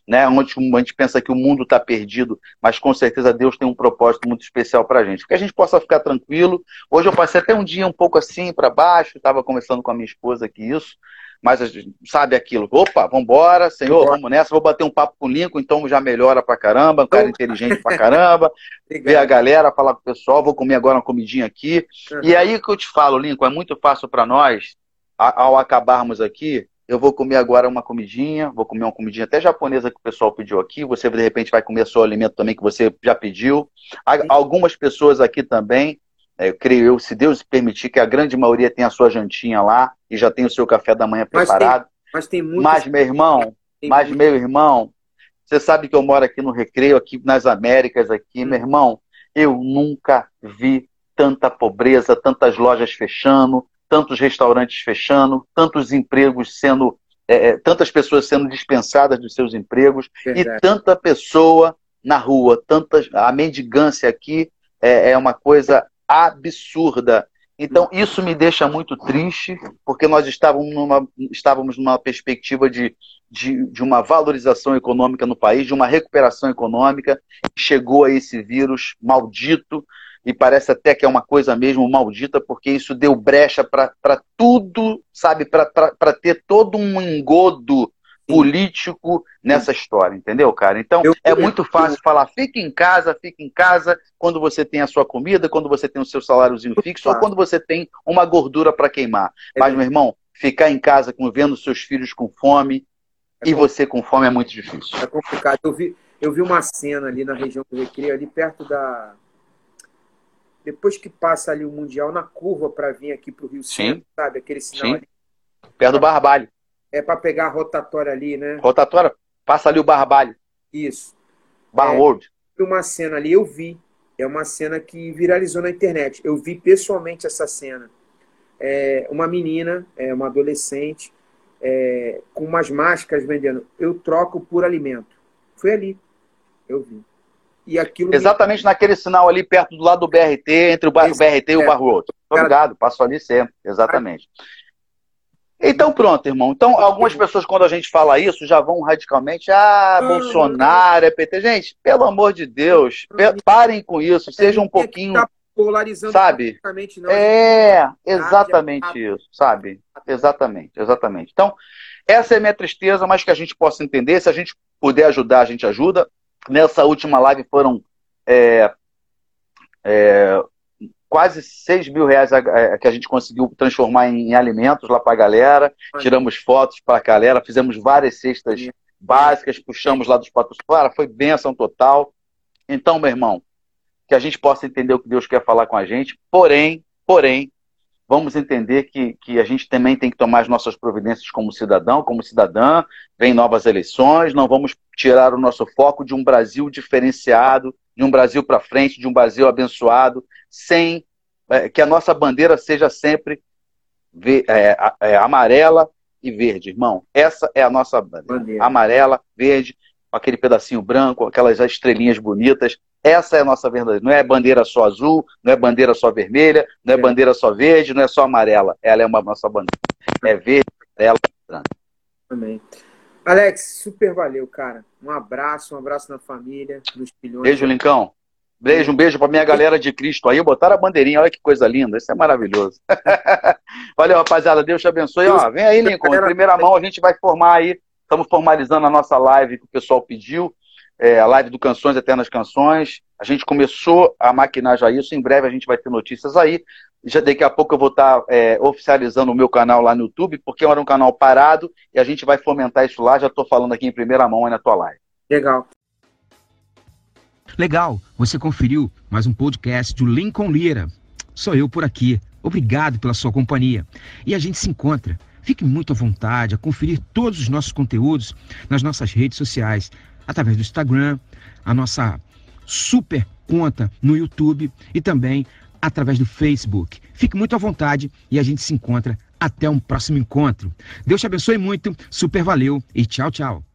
Speaker 3: né? onde a gente pensa que o mundo está perdido, mas com certeza Deus tem um propósito muito especial para a gente. Que a gente possa ficar tranquilo. Hoje eu passei até um dia um pouco assim para baixo, estava conversando com a minha esposa aqui isso, mas sabe aquilo, opa, vambora, Senhor, vamos nessa, vou bater um papo com o Lincoln, então já melhora pra caramba, um cara inteligente pra caramba, ver a galera, falar com o pessoal, vou comer agora uma comidinha aqui. Uhum. E aí que eu te falo, Lincoln, é muito fácil para nós ao acabarmos aqui, eu vou comer agora uma comidinha, vou comer uma comidinha até japonesa que o pessoal pediu aqui. Você de repente vai comer seu alimento também que você já pediu. Algumas pessoas aqui também, é, eu creio eu, se Deus permitir, que a grande maioria tem a sua jantinha lá e já tem o seu café da manhã preparado.
Speaker 2: Mas tem, mas tem.
Speaker 3: Mas, meu irmão, mas, meu irmão, você sabe que eu moro aqui no Recreio, aqui nas Américas, aqui, hum. meu irmão, eu nunca vi tanta pobreza, tantas lojas fechando, tantos restaurantes fechando, tantos empregos sendo, é, é, tantas pessoas sendo dispensadas dos seus empregos Verdade. e tanta pessoa na rua, tantas, a mendigância aqui é, é uma coisa absurda. Então, isso me deixa muito triste, porque nós estávamos numa, estávamos numa perspectiva de, de, de, uma valorização econômica no país, de uma recuperação econômica. Chegou a esse vírus maldito, e parece até que é uma coisa mesmo maldita, porque isso deu brecha para tudo, sabe? Para ter todo um engodo político nessa história, entendeu, cara? Então, eu, é muito fácil falar, fique em casa, fique em casa, quando você tem a sua comida, quando você tem o seu saláriozinho fixo, ou quando você tem uma gordura para queimar. É Mas, meu irmão, ficar em casa com, vendo seus filhos com fome é e você com fome é muito difícil.
Speaker 2: É complicado. Eu vi, eu vi uma cena ali na região do Recreio, ali perto da... Depois que passa ali o Mundial, na curva para vir aqui para o Rio Centro, sabe? Aquele sinal Sim. ali.
Speaker 3: Perto do Barbalho.
Speaker 2: É para pegar a rotatória ali, né?
Speaker 3: Rotatória, passa ali o Barbalho.
Speaker 2: Isso.
Speaker 3: Bar é.
Speaker 2: Uma cena ali, eu vi. É uma cena que viralizou na internet. Eu vi pessoalmente essa cena. É uma menina, é uma adolescente, é, com umas máscaras vendendo. Eu troco por alimento. Foi ali. Eu vi.
Speaker 3: E aquilo Exatamente me... naquele sinal ali perto do lado do BRT, entre o, bar, Esse, BRT e o é, Bar Road. Obrigado, passo ali sempre. Exatamente. Então pronto, irmão. Então algumas pessoas quando a gente fala isso já vão radicalmente, ah, Bolsonaro, é PT. Gente, pelo amor de Deus, parem com isso, seja um pouquinho polarizando sabe? Não, é, exatamente isso, sabe? Exatamente, exatamente. Então, essa é a minha tristeza, mas que a gente possa entender, se a gente puder ajudar, a gente ajuda. Nessa última live foram é, é, quase 6 mil reais que a gente conseguiu transformar em, alimentos lá para a galera. Tiramos fotos para a galera, fizemos várias cestas básicas, puxamos lá dos patos fora, foi benção total. Então, meu irmão, que a gente possa entender o que Deus quer falar com a gente, porém, porém, vamos entender que, que a gente também tem que tomar as nossas providências como cidadão, como cidadã, vem novas eleições, não vamos tirar o nosso foco de um Brasil diferenciado, de um Brasil para frente, de um Brasil abençoado, sem é, que a nossa bandeira seja sempre é, é, amarela e verde, irmão. Essa é a nossa bandeira. bandeira. Amarela, verde, com aquele pedacinho branco, aquelas estrelinhas bonitas. Essa é a nossa verdadeira. Não é bandeira só azul, não é bandeira só vermelha, não é, é. bandeira só verde, não é só amarela. Ela é uma nossa bandeira. É verde, amarela e branca.
Speaker 2: Amém. Alex, super valeu, cara. Um abraço, um abraço na família, nos
Speaker 3: filhões. Beijo, Lincão. Beijo, um beijo pra minha galera de Cristo aí. Botaram a bandeirinha, olha que coisa linda. Isso é maravilhoso. valeu, rapaziada. Deus te abençoe. Ó, vem aí, Lincoln. Em primeira mão, a gente vai formar aí. Estamos formalizando a nossa live que o pessoal pediu. É, a live do Canções Eternas Canções. A gente começou a maquinar já isso. Em breve a gente vai ter notícias aí. Já daqui a pouco eu vou estar é, oficializando o meu canal lá no YouTube, porque era um canal parado e a gente vai fomentar isso lá. Já estou falando aqui em primeira mão aí na tua live.
Speaker 2: Legal.
Speaker 1: Legal, você conferiu mais um podcast do Lincoln Lira. Sou eu por aqui. Obrigado pela sua companhia. E a gente se encontra. Fique muito à vontade a conferir todos os nossos conteúdos nas nossas redes sociais, através do Instagram, a nossa super conta no YouTube e também através do Facebook. Fique muito à vontade e a gente se encontra até um próximo encontro. Deus te abençoe muito, super valeu e tchau, tchau.